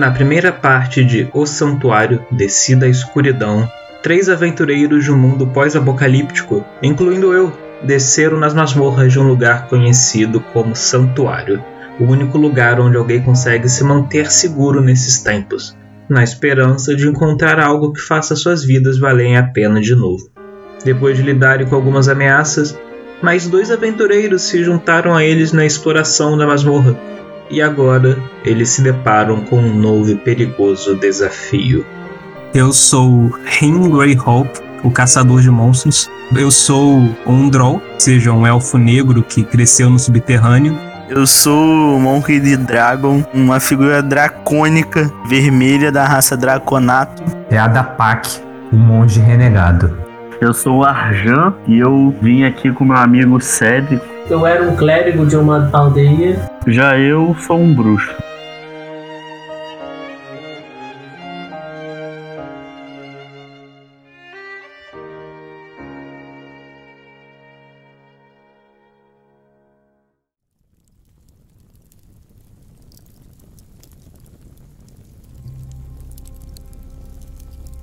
Na primeira parte de O Santuário Descida a Escuridão, três aventureiros de um mundo pós-apocalíptico, incluindo eu, desceram nas masmorras de um lugar conhecido como Santuário, o único lugar onde alguém consegue se manter seguro nesses tempos, na esperança de encontrar algo que faça suas vidas valerem a pena de novo. Depois de lidarem com algumas ameaças, mais dois aventureiros se juntaram a eles na exploração da masmorra, e agora eles se deparam com um novo e perigoso desafio. Eu sou Rin Greyhope, o caçador de monstros. Eu sou um Drow, seja um elfo negro que cresceu no subterrâneo. Eu sou Monkey de Dragon, uma figura dracônica vermelha da raça Draconato. É a da Pac, o monge renegado. Eu sou o Arjan e eu vim aqui com meu amigo Cédric eu era um clérigo de uma aldeia. Já eu sou um bruxo.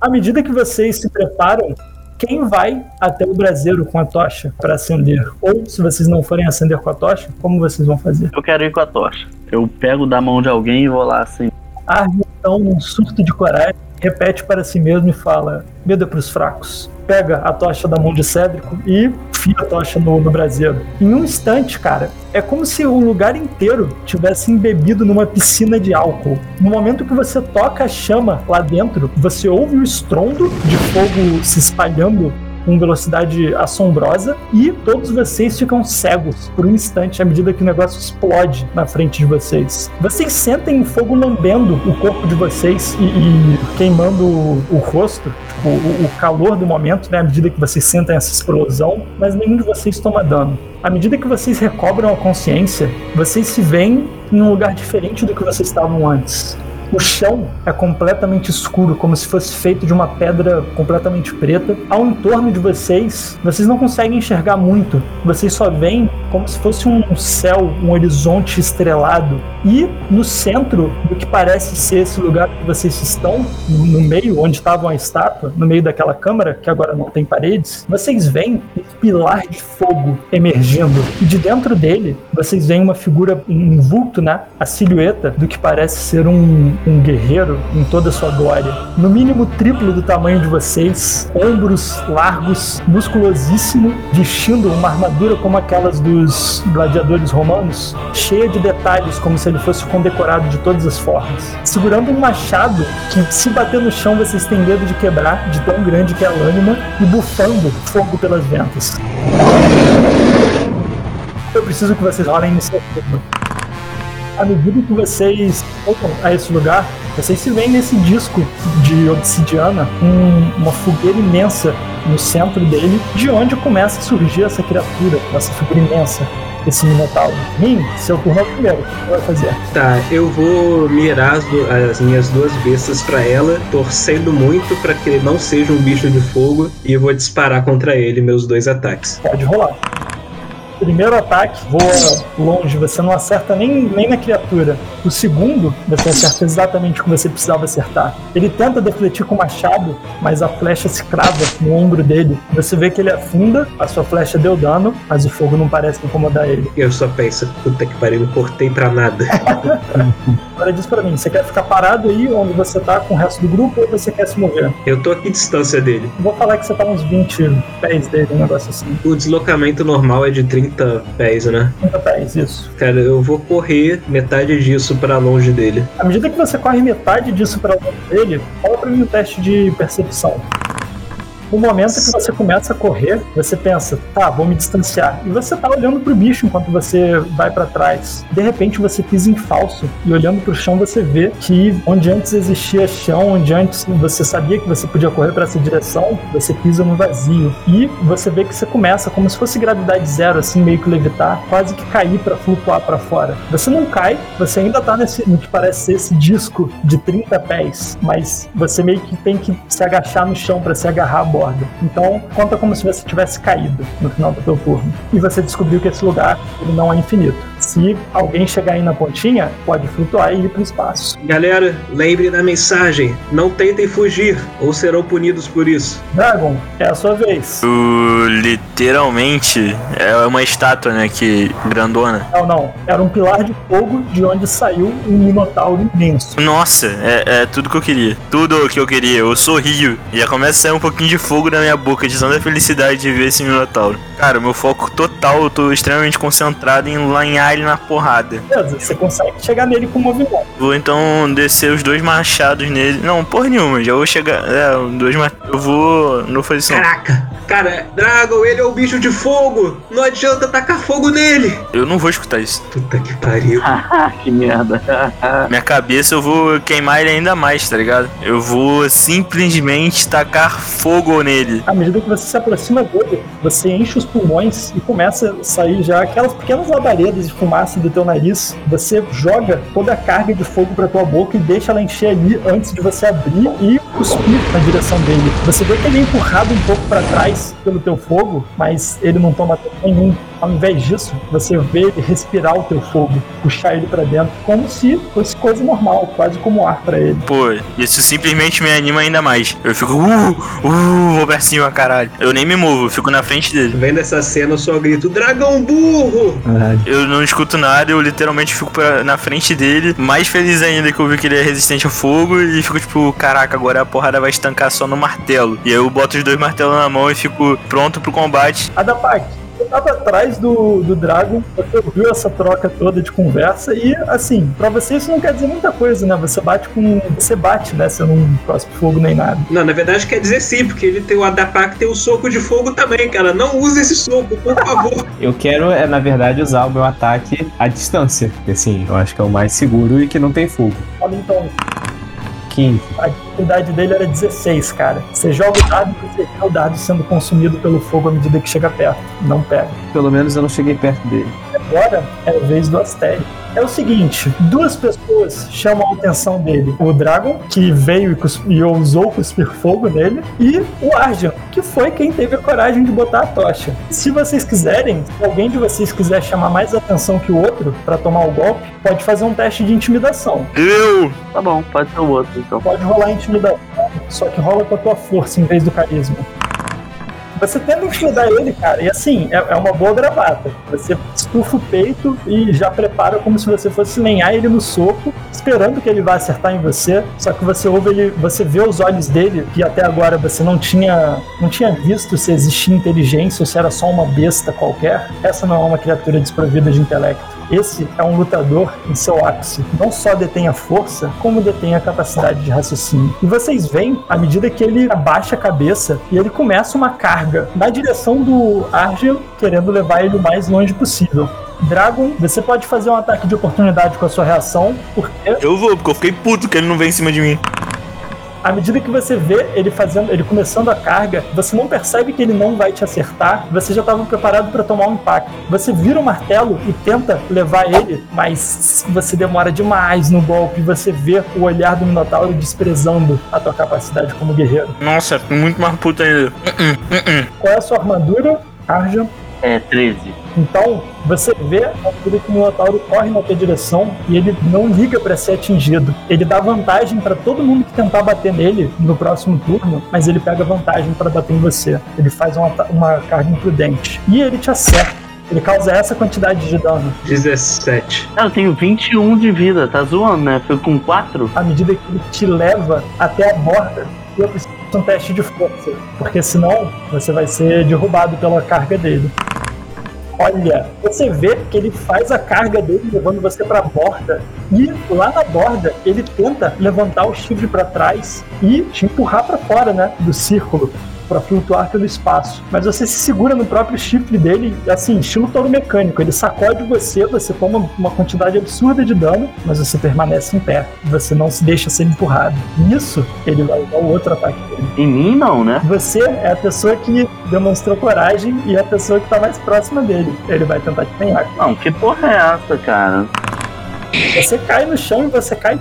À medida que vocês se preparam quem vai até o braseiro com a tocha para acender? Ou se vocês não forem acender com a tocha, como vocês vão fazer? Eu quero ir com a tocha. Eu pego da mão de alguém e vou lá assim. Ah, então, um surto de coragem, repete para si mesmo e fala: medo é para os fracos pega a tocha da mão de Cédrico e fia a tocha no, no braseiro. Em um instante, cara, é como se o lugar inteiro tivesse embebido numa piscina de álcool. No momento que você toca a chama lá dentro, você ouve o estrondo de fogo se espalhando com velocidade assombrosa e todos vocês ficam cegos por um instante à medida que o negócio explode na frente de vocês. Vocês sentem o fogo lambendo o corpo de vocês e, e queimando o, o rosto, tipo, o, o, calor do momento, né, à medida que vocês sentem essa explosão, mas nenhum de vocês toma dano. À medida que vocês recobram a consciência, vocês se veem em um lugar diferente do que vocês estavam antes. O chão é completamente escuro, como se fosse feito de uma pedra completamente preta. Ao entorno de vocês, vocês não conseguem enxergar muito. Vocês só veem como se fosse um céu, um horizonte estrelado. E no centro do que parece ser esse lugar que vocês estão, no meio onde estava a estátua, no meio daquela câmara que agora não tem paredes, vocês veem um pilar de fogo emergindo. E de dentro dele, vocês veem uma figura, um vulto, né? A silhueta do que parece ser um, um guerreiro em toda a sua glória. No mínimo triplo do tamanho de vocês, ombros largos, musculosíssimo, vestindo uma armadura como aquelas dos gladiadores romanos, cheia de detalhes, como se ele fosse condecorado de todas as formas. Segurando um machado que, se bater no chão, vocês têm medo de quebrar, de tão grande que é a lâmina, e bufando fogo pelas ventas. Eu preciso que vocês rolem iniciativa à medida que vocês vão a esse lugar, vocês se veem nesse disco de obsidiana, um, uma fogueira imensa no centro dele, de onde começa a surgir essa criatura, essa figura imensa esse Minotauro. Rim, seu turno é o primeiro. O que você vai fazer? Tá, eu vou mirar as, do, as minhas duas bestas para ela, torcendo muito para que ele não seja um bicho de fogo, e vou disparar contra ele meus dois ataques. Pode rolar primeiro ataque voa longe, você não acerta nem, nem na criatura. O segundo, você acerta exatamente o que você precisava acertar. Ele tenta defletir com o machado, mas a flecha se crava no ombro dele. Você vê que ele afunda, a sua flecha deu dano, mas o fogo não parece incomodar ele. Eu só penso, puta que pariu, não cortei pra nada. Agora diz pra mim, você quer ficar parado aí onde você tá com o resto do grupo ou você quer se mover? Eu tô aqui distância dele. Vou falar que você tá uns 20 pés dele, um negócio assim. O deslocamento normal é de 30 pés, né? 30 pés, isso. Cara, eu vou correr metade disso para longe dele. À medida que você corre metade disso para longe dele, fala pra mim um teste de percepção. No momento que você começa a correr, você pensa, tá, vou me distanciar. E você tá olhando pro bicho enquanto você vai para trás. De repente você pisa em falso e olhando pro chão você vê que onde antes existia chão, onde antes você sabia que você podia correr para essa direção, você pisa no vazio. E você vê que você começa como se fosse gravidade zero, assim, meio que levitar, quase que cair para flutuar para fora. Você não cai, você ainda tá nesse, no que parece ser esse disco de 30 pés, mas você meio que tem que se agachar no chão para se agarrar a borda. Então, conta como se você tivesse caído no final do teu turno. E você descobriu que esse lugar ele não é infinito. Se alguém chegar aí na pontinha, pode flutuar e ir pro espaço. Galera, lembre da mensagem: não tentem fugir ou serão punidos por isso. Dragon, é a sua vez. O, literalmente é uma estátua, né? Que grandona. Não, não. Era um pilar de fogo de onde saiu um minotauro imenso. Nossa, é, é tudo que eu queria. Tudo que eu queria. Eu sorrio. E já começa a sair um pouquinho de fogo na minha boca, de tanta felicidade de ver esse Minotauro. Cara, meu foco total, eu tô extremamente concentrado em lanhar ele na porrada. Beleza, você consegue chegar nele com movimento. Vou então descer os dois machados nele. Não, porra nenhuma, já vou chegar. É, dois machados. Eu vou. Não vou fazer isso. Caraca, cara, Dragon, ele é o bicho de fogo. Não adianta tacar fogo nele. Eu não vou escutar isso. Puta que pariu. Que merda. Minha cabeça eu vou queimar ele ainda mais, tá ligado? Eu vou simplesmente tacar fogo nele. À medida que você se aproxima dele, você enche os pulmões e começa a sair já aquelas pequenas labaredas de fumaça do teu nariz. Você joga toda a carga de fogo pra tua boca e deixa ela encher ali antes de você abrir e cuspir na direção dele. Você vê que ele é empurrado um pouco pra trás pelo teu fogo, mas ele não toma dano nenhum. Ao invés disso, você vê ele respirar o teu fogo, puxar ele pra dentro, como se fosse coisa normal, quase como ar pra ele. Pô, isso simplesmente me anima ainda mais. Eu fico, uh, uh, vou pra cima, caralho. Eu nem me movo, eu fico na frente dele. Vendo essa cena, eu só grito: Dragão burro! Eu não escuto nada, eu literalmente fico pra- na frente dele, mais feliz ainda que eu vi que ele é resistente ao fogo, e fico tipo, caraca, agora a porrada vai estancar só no martelo. E aí eu boto os dois martelos na mão e fico pronto pro combate. Adapak, tava atrás do, do Dragon, você ouviu essa troca toda de conversa e, assim, pra você isso não quer dizer muita coisa, né? Você bate com. Você bate, né? Você não cospe fogo nem nada. Não, na verdade quer dizer sim, porque ele tem o Adapak tem o soco de fogo também, cara. Não use esse soco, por favor. Eu quero, é, na verdade, usar o meu ataque à distância. Porque, assim, eu acho que é o mais seguro e que não tem fogo. Olha então, 15. a dificuldade dele era 16, cara. Você joga o dado e você vê o dado sendo consumido pelo fogo à medida que chega perto. Não pega. Pelo menos eu não cheguei perto dele. Agora é a vez do Astério. É o seguinte, duas pessoas chamam a atenção dele. O Dragon, que veio e, e ousou cuspir fogo nele, e o Arjan, que foi quem teve a coragem de botar a tocha. Se vocês quiserem, se alguém de vocês quiser chamar mais atenção que o outro pra tomar o golpe, pode fazer um teste de intimidação. Eu! Tá bom, pode ser o outro então. Pode rolar intimidação, só que rola com a tua força em vez do carisma. Você tenta intimidar ele, cara, e assim, é, é uma boa gravata. Você estufa o peito e já prepara como se você fosse lenhar ele no soco, esperando que ele vá acertar em você. Só que você ouve ele, você vê os olhos dele, que até agora você não tinha, não tinha visto se existia inteligência ou se era só uma besta qualquer. Essa não é uma criatura desprovida de intelecto. Esse é um lutador em seu ápice. Não só detém a força, como detém a capacidade de raciocínio. E vocês veem, à medida que ele abaixa a cabeça e ele começa uma carga na direção do Argel, querendo levar ele o mais longe possível. Dragon, você pode fazer um ataque de oportunidade com a sua reação, porque Eu vou, porque eu fiquei puto que ele não vem em cima de mim. À medida que você vê ele fazendo, ele começando a carga, você não percebe que ele não vai te acertar, você já estava preparado para tomar um impacto. Você vira o martelo e tenta levar ele, mas você demora demais no golpe, você vê o olhar do Minotauro desprezando a tua capacidade como guerreiro. Nossa, muito mais puto ainda. Qual é a sua armadura, Arjan? É 13. Então, você vê a medida que o Minotauro corre na tua direção e ele não liga pra ser atingido. Ele dá vantagem pra todo mundo que tentar bater nele no próximo turno, mas ele pega vantagem pra bater em você. Ele faz uma, uma carga imprudente. E ele te acerta. Ele causa essa quantidade de dano. 17. Cara, eu tenho 21 de vida, tá zoando, né? Foi com 4? À medida que ele te leva até a borda, eu preciso um teste de força. Porque senão você vai ser derrubado pela carga dele. Olha, você vê que ele faz a carga dele levando você pra borda e lá na borda ele tenta levantar o chifre pra trás e te empurrar pra fora, né, do círculo pra flutuar pelo espaço. Mas você se segura no próprio chifre dele, assim, estilo touro mecânico. Ele sacode você, você toma uma quantidade absurda de dano, mas você permanece em pé. Você não se deixa ser empurrado. Nisso, ele vai dar o outro ataque dele. Em mim não, né? Você é a pessoa que demonstrou coragem e é a pessoa que tá mais próxima dele. Ele vai tentar te ganhar. Não, que porra é essa, cara? Você cai no chão e você cai.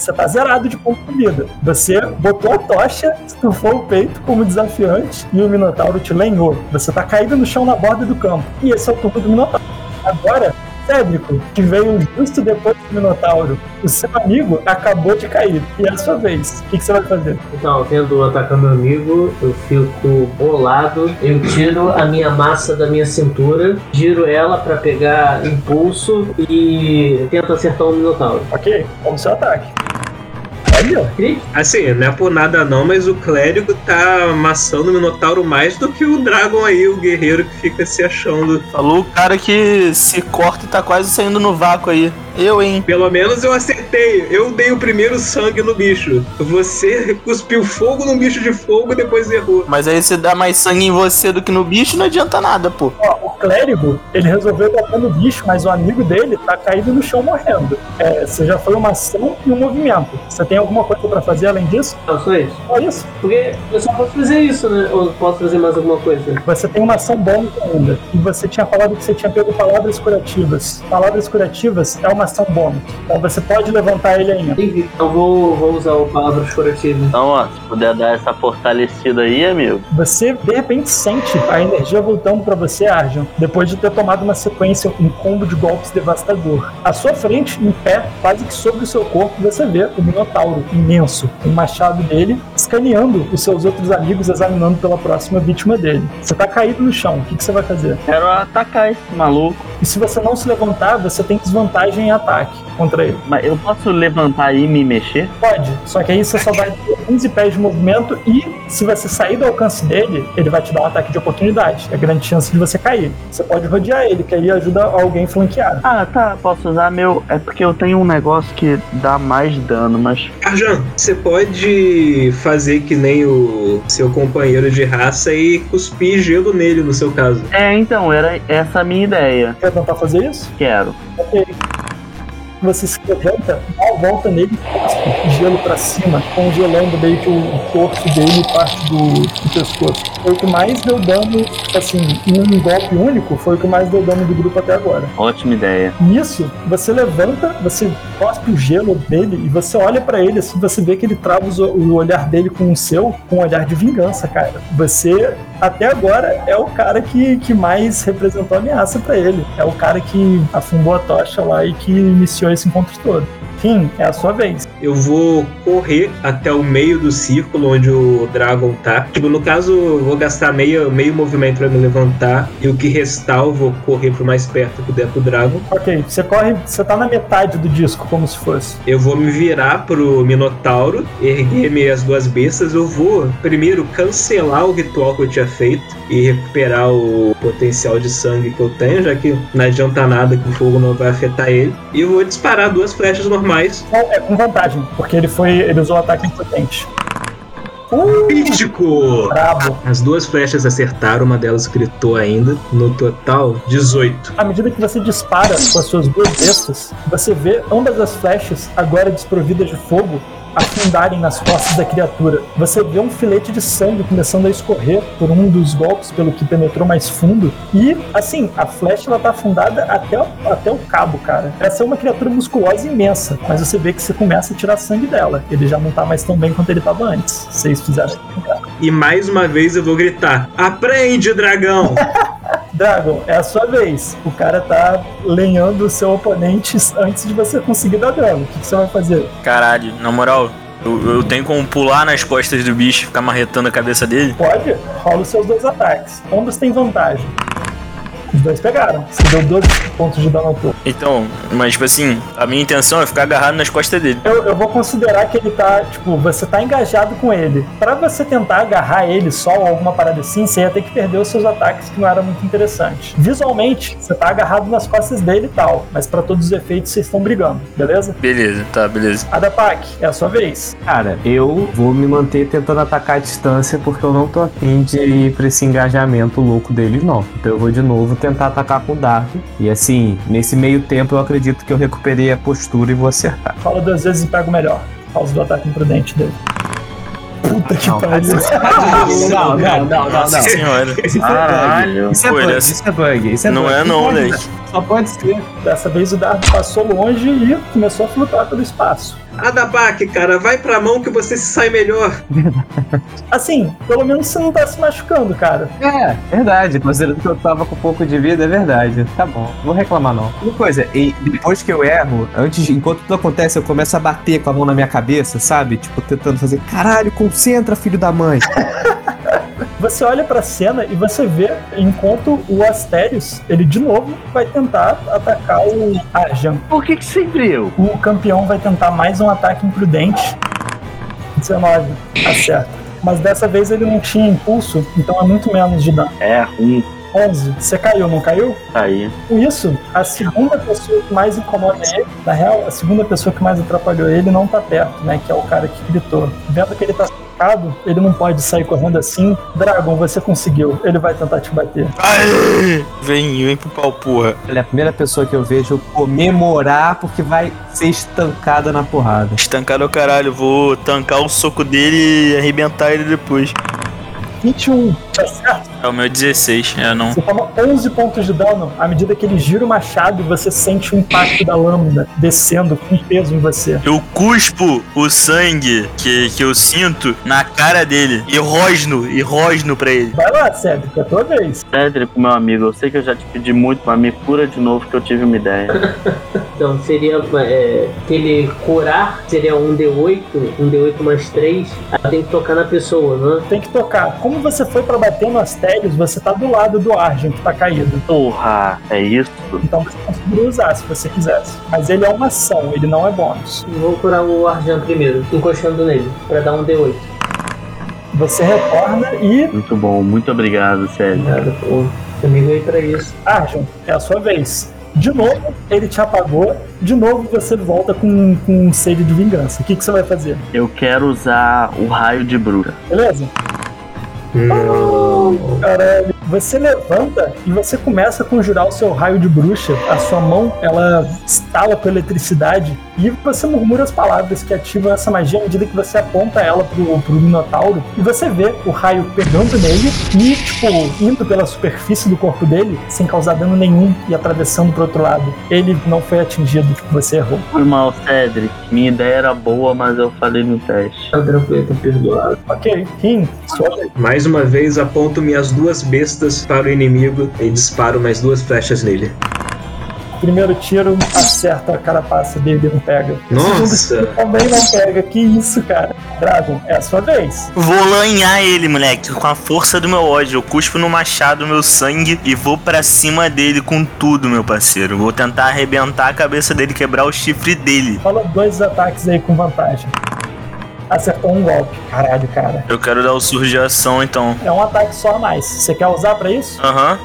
Você tá zerado de ponto de vida. Você botou a tocha, estufou o peito como desafiante e o Minotauro te lenhou. Você tá caído no chão na borda do campo. E esse é o turno do Minotauro. Agora, Cédrico, que veio justo depois do Minotauro, o seu amigo acabou de cair. E é a sua vez. O que, que você vai fazer? Então, vendo atacar meu amigo, eu fico bolado. Eu tiro a minha massa da minha cintura, giro ela pra pegar impulso e tento acertar o Minotauro. Ok? Como seu ataque. Olha? Assim, não é por nada não, mas o clérigo tá amassando o Minotauro mais do que o Dragon aí, o guerreiro que fica se achando. Falou o cara que se corta e tá quase saindo no vácuo aí. Eu, hein? Pelo menos eu acertei. Eu dei o primeiro sangue no bicho. Você cuspiu fogo no bicho de fogo e depois errou. Mas aí você dá mais sangue em você do que no bicho, não adianta nada, pô. ó, o clérigo, ele resolveu bater no bicho, mas o amigo dele tá caído no chão morrendo. É, você já foi uma ação e um movimento. Você tem alguma coisa pra fazer além disso? Não, só isso. Só isso. Porque eu só posso fazer isso, né? Ou posso fazer mais alguma coisa? Você tem uma ação bônus ainda. E você tinha falado que você tinha pego palavras curativas. Palavras curativas é uma ação bônus. Então você pode levantar ele ainda. Eu vou, vou usar o palavras curativas. Então, ó, se puder dar essa fortalecida aí, amigo. Você de repente sente a energia voltando pra você, Arjun, depois de ter tomado uma sequência, um combo de golpes devastador. À sua frente, em pé, quase que sobre o seu corpo, você vê o Minotauro imenso, o machado dele, escaneando os seus outros amigos, examinando pela próxima vítima dele. Você tá caído no chão, o que, que você vai fazer? Quero atacar esse maluco. E se você não se levantar, você tem desvantagem em ataque contra ele. Mas eu posso levantar e me mexer? Pode, só que aí você só vai ter 15 pés de movimento e se você sair do alcance dele, ele vai te dar um ataque de oportunidade. É grande chance de você cair. Você pode rodear ele, que aí ajuda alguém flanquear. Ah, tá. Posso usar meu. É porque eu tenho um negócio que dá mais dano, mas. Arjan, você pode fazer que nem o seu companheiro de raça e cuspir gelo nele, no seu caso. É, então, era essa a minha ideia. Quer tentar fazer isso? Quero. Ok. Você se levanta, dá uma volta nele, cospe gelo pra cima, congelando meio que o torso dele e parte do, do pescoço. Foi o que mais deu dano, assim, em um golpe único, foi o que mais deu dano do grupo até agora. Ótima ideia. Nisso, você levanta, você cospe o gelo dele e você olha pra ele, assim, você vê que ele trava o olhar dele com o seu, com um olhar de vingança, cara. Você, até agora, é o cara que, que mais representou ameaça pra ele. É o cara que afundou a tocha lá e que iniciou esse encontro todo. Fim, é a sua vez. Eu vou correr até o meio do círculo onde o Dragon tá. Tipo, no caso, eu vou gastar meio, meio movimento pra me levantar. E o que restar, eu vou correr pro mais perto que der pro Dragon. Ok, você corre, você tá na metade do disco, como se fosse. Eu vou me virar pro Minotauro, erguer minhas duas bestas. Eu vou primeiro cancelar o ritual que eu tinha feito e recuperar o potencial de sangue que eu tenho, já que não adianta nada que o fogo não vai afetar ele. E eu vou disparar duas flechas normais. Não, é com vantagem, porque ele foi. ele usou o ataque impotente. Crítico! Brabo. As duas flechas acertaram, uma delas gritou ainda. No total, 18. À medida que você dispara com as suas duas bestas, você vê ambas as flechas, agora desprovidas de fogo, afundarem nas costas da criatura. Você vê um filete de sangue começando a escorrer por um dos golpes pelo que penetrou mais fundo. E, assim, a flecha ela tá afundada até o, até o cabo, cara. Essa é uma criatura musculosa imensa, mas você vê que você começa a tirar sangue dela. Ele já não tá mais tão bem quanto ele tava antes. Vocês fizeram. E mais uma vez eu vou gritar: Aprende, dragão! Dragon, é a sua vez. O cara tá lenhando o seu oponente antes de você conseguir dar dano. O que, você vai fazer? Caralho, na moral, eu, eu tenho como pular nas costas do bicho e ficar marretando a cabeça dele? Pode, rola os seus dois ataques. Ambos têm vantagem. Os dois pegaram. Você deu 12 pontos de dano ao todo. Então, mas tipo assim, a minha intenção é ficar agarrado nas costas dele. Eu, eu vou considerar que ele tá, tipo, você tá engajado com ele. Pra você tentar agarrar ele só ou alguma parada assim, você ia ter que perder os seus ataques, que não era muito interessante. Visualmente, você tá agarrado nas costas dele e tal, mas pra todos os efeitos vocês estão brigando, beleza? Beleza, tá, beleza. Adapak, é a sua vez. Cara, eu vou me manter tentando atacar a distância porque eu não tô afim de ir pra esse engajamento louco dele, não. Então eu vou de novo tentar atacar com o Dark. E assim, nesse meio tempo eu acredito que eu recuperei a postura e vou acertar. Fala duas vezes e pega o melhor. Causa do ataque imprudente dele. Puta que Não, pariu. Não, não, não, não, Nossa não. senhora. Isso é Caralho. bug. Isso é bug, é- isso é bug. Isso é Não bug. é não, moleque. Só pode ser. Dessa vez o dardo passou longe e começou a flutuar pelo espaço. Adabaque, cara, vai pra mão que você se sai melhor. Assim, pelo menos você não tá se machucando, cara. É, verdade. Considerando que eu tava com pouco de vida, é verdade. Tá bom, não vou reclamar não. Uma coisa, e depois que eu erro, antes, enquanto tudo acontece, eu começo a bater com a mão na minha cabeça, sabe? Tipo, tentando fazer, caralho, concentra, filho da mãe. Você olha pra cena e você vê enquanto o Asterios, ele de novo vai tentar atacar o Arjan. Por que, que sempre eu? O campeão vai tentar mais um ataque imprudente. 19, acerta. Mas dessa vez ele não tinha impulso, então é muito menos de dano. É ruim. 11. Você caiu, não caiu? Aí. Com isso, a segunda pessoa que mais incomoda ele, na real, a segunda pessoa que mais atrapalhou ele não tá perto, né? Que é o cara que gritou. Vendo que ele tá cercado, ele não pode sair correndo assim. Dragon, você conseguiu. Ele vai tentar te bater. Aê! Vem, vem pro pau, porra. Ele é a primeira pessoa que eu vejo comemorar porque vai ser estancada na porrada. Estancado é o caralho, vou tancar o soco dele e arrebentar ele depois. 21. Tá certo? É o meu 16, é não. Você toma 11 pontos de dano à medida que ele gira o machado e você sente o impacto da lâmina descendo com peso em você. Eu cuspo o sangue que, que eu sinto na cara dele e rosno, e rosno pra ele. Vai lá, Cedric, é a tua vez. Cédrico, meu amigo, eu sei que eu já te pedi muito, mas me cura de novo que eu tive uma ideia. Então seria é, que ele curar seria um D8, um D8 mais 3. Aí tem que tocar na pessoa, né? Tem que tocar. Como você foi pra bater no Você tá do lado do Argent que tá caído. Porra, é isso? Então você conseguiria usar se você quisesse. Mas ele é uma ação, ele não é bônus. Vou curar o Arjan primeiro, encostando nele, pra dar um D8. Você retorna e. Muito bom, muito obrigado, Cédrico. Nada, pô. Amigo aí pra isso. Argent, é a sua vez. De novo, ele te apagou. De novo, você volta com, com um sede de vingança. O que, que você vai fazer? Eu quero usar o raio de bruxa. Beleza? Caralho. Você levanta e você começa a conjurar o seu raio de bruxa. A sua mão, ela estala com eletricidade e você murmura as palavras que ativam essa magia à medida que você aponta ela pro, pro Minotauro. E você vê o raio pegando nele e, tipo, indo pela superfície do corpo dele sem causar dano nenhum e atravessando pro outro lado. Ele não foi atingido, você errou. Foi mal, Cedric. Minha ideia era boa, mas eu falei no teste. Tá tranquilo, tá perdoado. Ok, Rim. Mais uma vez, aponto minhas duas bestas para o inimigo e disparo mais duas flechas nele. Primeiro tiro acerta a carapaça dele e não pega. Nossa! Segundo tiro também não pega. Que isso, cara? Dragon, é a sua vez. Vou lanhar ele, moleque, com a força do meu ódio. Eu cuspo no machado meu sangue e vou pra cima dele com tudo, meu parceiro. Vou tentar arrebentar a cabeça dele, quebrar o chifre dele. Fala dois ataques aí com vantagem. Acertou um golpe. Caralho, cara. Eu quero dar o surge de ação, então. É um ataque só a mais. Você quer usar pra isso? Aham.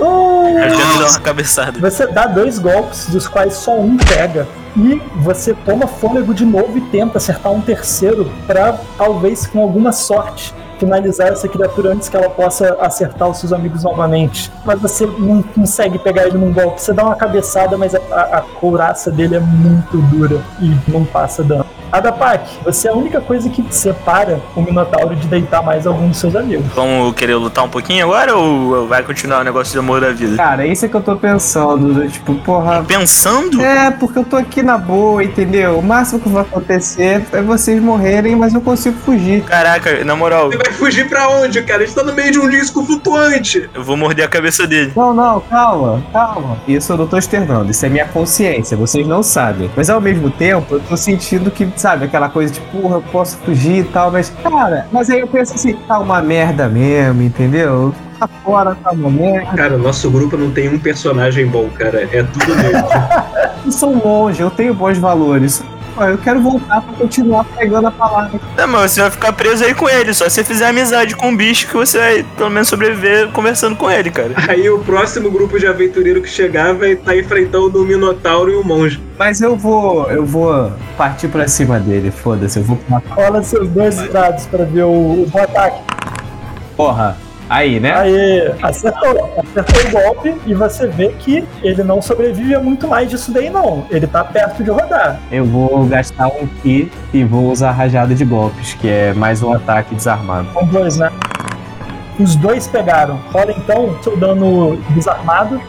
Uh! Eu quero dar uma cabeçada. Você dá dois golpes, dos quais só um pega. E você toma fôlego de novo e tenta acertar um terceiro pra talvez com alguma sorte finalizar essa criatura antes que ela possa acertar os seus amigos novamente. Mas você não consegue pegar ele num golpe. Você dá uma cabeçada, mas a, a, a couraça dele é muito dura e não passa dano. Adapak, você é a única coisa que separa o Minotauro de deitar mais algum dos seus amigos. Vamos querer lutar um pouquinho agora ou vai continuar o negócio de amor da vida? Cara, é isso que eu tô pensando. do Tipo, porra. Pensando? É, porque eu tô aqui na boa, entendeu? O máximo que vai acontecer é vocês morrerem, mas eu consigo fugir. Caraca, na moral, Você vai fugir pra onde, cara? A gente tá no meio de um disco flutuante. eu vou morder a cabeça dele. Não, não, calma, calma. Isso eu não tô externando, isso é minha consciência, vocês não sabem. Mas ao mesmo tempo, eu tô sentindo que, sabe, aquela coisa tipo, porra, eu posso fugir e tal, mas, cara, mas aí eu penso assim, tá uma merda mesmo, entendeu? Tá fora, tá uma merda. Cara, o nosso grupo não tem um personagem bom, cara. É tudo nerd. Eu sou monge, eu tenho bons valores. Pô, Eu quero voltar pra continuar pegando a palavra. Não, mas você vai ficar preso aí com ele. Só se você fizer amizade com o bicho que você vai pelo menos sobreviver conversando com ele, cara. Aí o próximo grupo de aventureiro que chegar vai estar enfrentando o Minotauro e o Monge. Mas eu vou, eu vou partir pra cima dele, foda-se, eu vou matar. Rola seus dois dados pra ver o, o ataque. Porra, aí, né? Aí, acertou. Acertou o golpe e você vê que ele não sobrevive a muito mais disso daí, não. Ele tá perto de rodar. Eu vou gastar um ki e vou usar a rajada de golpes, que é mais um ataque desarmado. Com dois, né? Os dois pegaram. Rola então seu dano desarmado.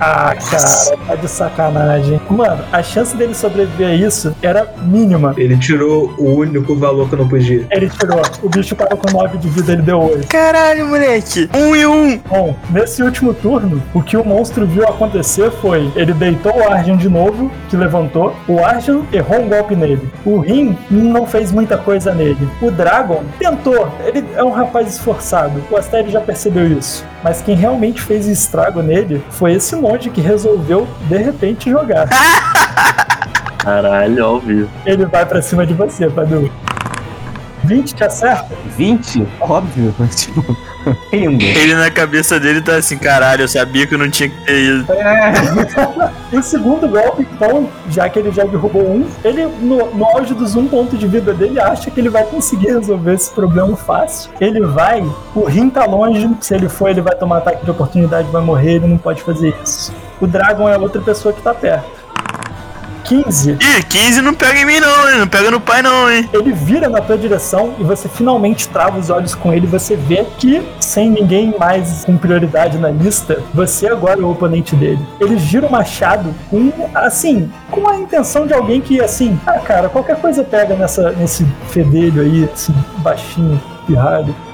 Ah, cara, tá de sacanagem. Mano, a chance dele sobreviver a isso era mínima. Ele tirou o único valor que eu não podia. Ele tirou. O bicho tava com 9 de vida, ele deu 8. Caralho, moleque. Um e um. Bom, nesse último turno, o que o monstro viu acontecer foi: ele deitou o Arjun de novo, que levantou. O Arjun errou um golpe nele. O Rin não fez muita coisa nele. O Dragon tentou. Ele é um rapaz esforçado. O Asterio já percebeu isso. Mas quem realmente fez estrago nele foi esse monge que resolveu de repente jogar. Caralho, ao vivo. Ele vai pra cima de você, Padu. 20 te acerta? 20? Óbvio. Tipo, rindo. Ele na cabeça dele tá assim, caralho, eu sabia que eu não tinha que ter ido. O segundo golpe, então, já que ele já derrubou um, ele, no, no auge dos um ponto de vida dele, acha que ele vai conseguir resolver esse problema fácil. Ele vai, o Rin tá longe, se ele for, ele vai tomar ataque de oportunidade, vai morrer, ele não pode fazer isso. O Dragon é a outra pessoa que tá perto. 15, Ih, 15 não pega em mim não, hein? Não pega no pai não, hein? ele vira na tua direção e você finalmente trava os olhos com ele. Você vê que, sem ninguém mais com prioridade na lista, você agora é o oponente dele. Ele gira o machado com, assim, com a intenção de alguém que, assim, ah, cara, qualquer coisa pega nessa, nesse fedelho aí, esse baixinho.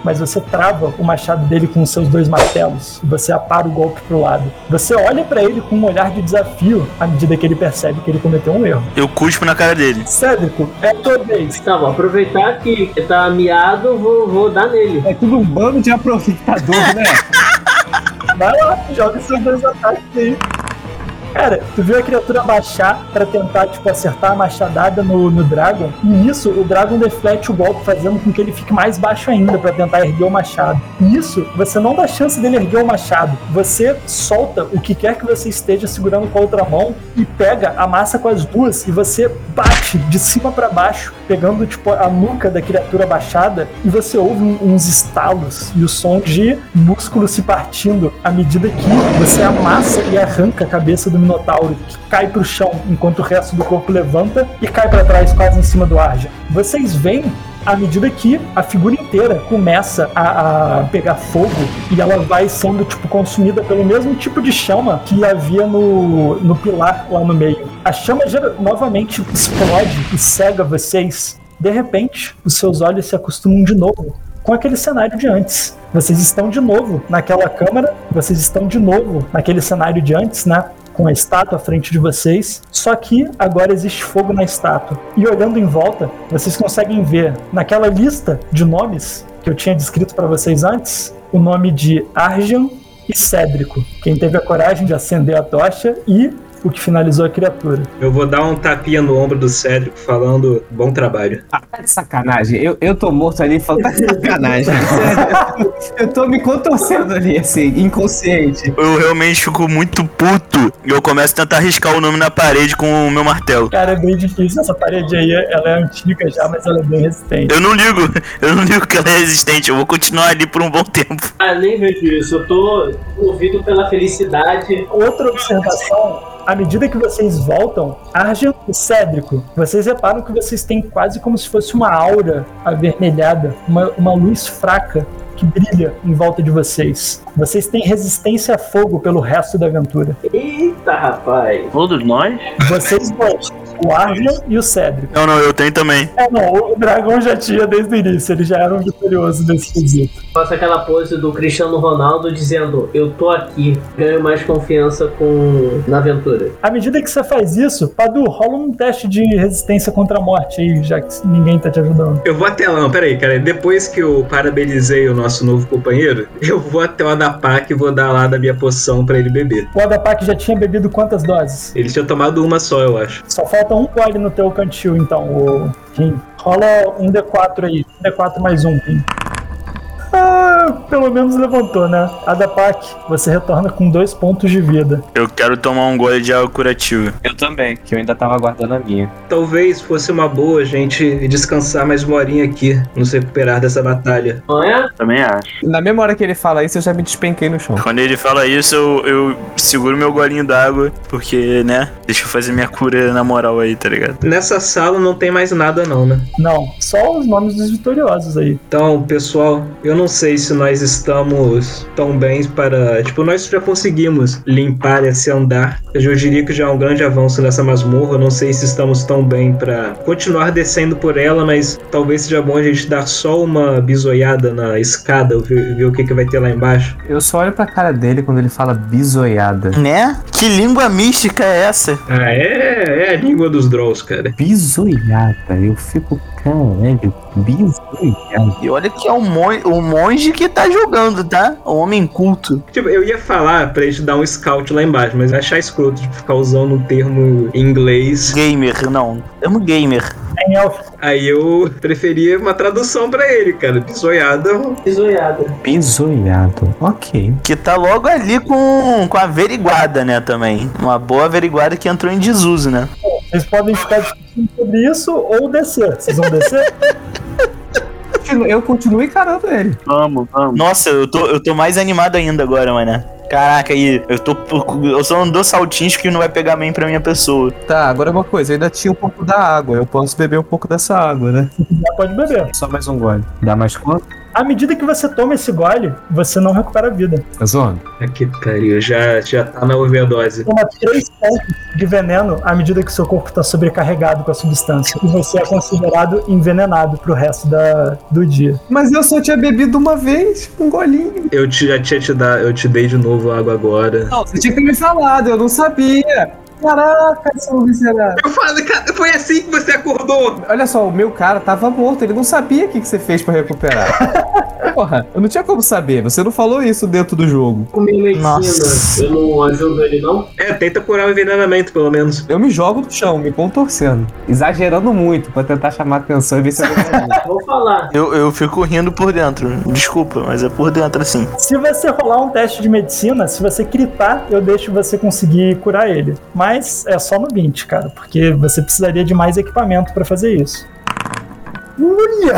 Mas você trava o machado dele com os seus dois martelos e você apara o golpe pro lado. Você olha pra ele com um olhar de desafio à medida que ele percebe que ele cometeu um erro. Eu cuspo na cara dele. Cédrico, é tua vez. Tá, vou aproveitar que ele tá miado, vou, vou dar nele. É tudo um bando de aproveitador, né? Vai lá, joga seus dois ataques aí. Cara, tu viu a criatura baixar pra tentar, tipo, acertar a machadada no, no Dragon. E nisso, o Dragon deflete o golpe, fazendo com que ele fique mais baixo ainda pra tentar erguer o machado. Nisso, você não dá chance dele erguer o machado. Você solta o que quer que você esteja segurando com a outra mão e pega a massa com as duas e você bate de cima pra baixo, pegando, tipo, a nuca da criatura baixada e você ouve uns estalos e o som de músculo se partindo à medida que você amassa e arranca a cabeça do Minotauro, que cai pro chão enquanto o resto do corpo levanta e cai pra trás quase em cima do Arja. Vocês veem à medida que a figura inteira começa a, a pegar fogo e ela vai sendo tipo consumida pelo mesmo tipo de chama que havia no, no pilar lá no meio. A chama novamente explode e cega vocês. De repente, os seus olhos se acostumam de novo com aquele cenário de antes. Vocês estão de novo naquela câmara, vocês estão de novo naquele cenário de antes, né? Com a estátua à frente de vocês, só que agora existe fogo na estátua. E olhando em volta, vocês conseguem ver naquela lista de nomes que eu tinha descrito para vocês antes, o nome de Arjan e Cédrico, quem teve a coragem de acender a tocha e o que finalizou a criatura. Eu vou dar um tapinha no ombro do Cédrico falando bom trabalho. Ah, tá de sacanagem. Eu, eu tô morto ali falo, tá de sacanagem. Sério. Eu tô me contorcendo ali, assim, inconsciente. Eu realmente fico muito puto e eu começo a tentar riscar o nome na parede com o meu martelo. Cara, é bem difícil. Essa parede aí, ela é antiga já, mas ela é bem resistente. Eu não ligo, eu não ligo que ela é resistente, eu vou continuar ali por um bom tempo. Ah, nem vejo isso. Eu tô movido pela felicidade. Outra observação, à medida que vocês voltam, Argent e Cédrico, vocês reparam que vocês têm quase como se fosse uma aura avermelhada, uma, uma luz fraca que brilha em volta de vocês. Vocês têm resistência a fogo pelo resto da aventura. Eita, rapaz. Todos nós? Vocês dois, o Argent e o Cédrico. Não, não, eu tenho também. É, não, o dragão já tinha desde o início, eles já eram vitoriosos nesse quesito. Faço aquela pose do Cristiano Ronaldo dizendo: Eu tô aqui. Ganho mais confiança com na aventura. À medida que você faz isso, Padu, rola um teste de resistência contra a morte aí, já que ninguém tá te ajudando. Eu vou até lá, não, peraí, cara. Depois que eu parabenizei o nosso novo companheiro, eu vou até o Adapak e vou dar lá da minha poção pra ele beber. O Adapak já tinha bebido quantas doses? Ele tinha tomado uma só, eu acho. Só falta um gole no teu cantil, então, o. Rola um D4 aí. Um D4 mais um, Rim. Ah, pelo menos levantou, né? Adapak, você retorna com dois pontos de vida. Eu quero tomar um gole de água curativa. Eu também, que eu ainda tava guardando a minha. Talvez fosse uma boa a gente descansar mais uma horinha aqui, nos recuperar dessa batalha. Não é? Também acho. Na mesma hora que ele fala isso, eu já me despenquei no chão. Quando ele fala isso, eu, eu seguro meu golinho d'água, porque, né? Deixa eu fazer minha cura na moral aí, tá ligado? Nessa sala não tem mais nada não, né? Não, só os nomes dos vitoriosos aí. Então, pessoal, eu não sei se nós estamos tão bem para. Tipo, nós já conseguimos limpar esse andar. Eu diria que já é um grande avanço nessa masmorra. Eu não sei se estamos tão bem para continuar descendo por ela, mas talvez seja bom a gente dar só uma bisoiada na escada, ver, ver o que, que vai ter lá embaixo. Eu só olho pra cara dele quando ele fala bisoiada. Né? Que língua mística é essa? Ah, é, é a língua dos Drolls, cara. Bisoiada. Eu fico, caralho, E olha que é o, mon o monge que tá jogando, tá? O homem culto. Tipo, eu ia falar pra gente dar um scout lá embaixo, mas achar escroto de ficar usando um termo em inglês. Gamer, não. Tamo gamer. Aí eu preferia uma tradução pra ele, cara. Bisoiada. Pisoiada. Bisoiado. Ok. Que tá logo ali com, com a averiguada, né, também. Uma boa averiguada que entrou em desuso, né? Vocês podem ficar discutindo sobre isso ou descer. Vocês vão descer? Eu continuo encarando ele. Vamos, vamos. Nossa, eu tô, eu tô mais animado ainda agora, mané. Caraca, aí, eu tô. Eu só não dou saltinhos que não vai pegar bem pra minha pessoa. Tá, agora uma coisa, eu ainda tinha um pouco da água. Eu posso beber um pouco dessa água, né? Já pode beber. Só mais um gole. Dá mais quanto? À medida que você toma esse gole, você não recupera a vida. Tá zoando? Aqui, pariu. Já, já tá na overdose. Toma 3 pontos de veneno à medida que seu corpo está sobrecarregado com a substância. E você é considerado envenenado pro resto da, do dia. Mas eu só tinha bebido uma vez, um golinho. Eu te, já tinha te dado, eu te dei de novo água agora. Não, você tinha que ter me falado, eu não sabia. Caraca, seu miserável. Eu falei, cara, foi assim que você acordou. Olha só, o meu cara tava morto, ele não sabia o que, que você fez pra recuperar. Porra, eu não tinha como saber, você não falou isso dentro do jogo. Comi medicina. Nossa. Eu não ajudo ele, não? É, tenta curar o envenenamento, pelo menos. Eu me jogo no chão, me contorcendo. Exagerando muito pra tentar chamar atenção e ver se eu. Vou falar. Eu, eu fico rindo por dentro. Desculpa, mas é por dentro assim. Se você rolar um teste de medicina, se você gritar, eu deixo você conseguir curar ele. Mas é só no 20, cara, porque você precisaria de mais equipamento pra fazer isso. Uia!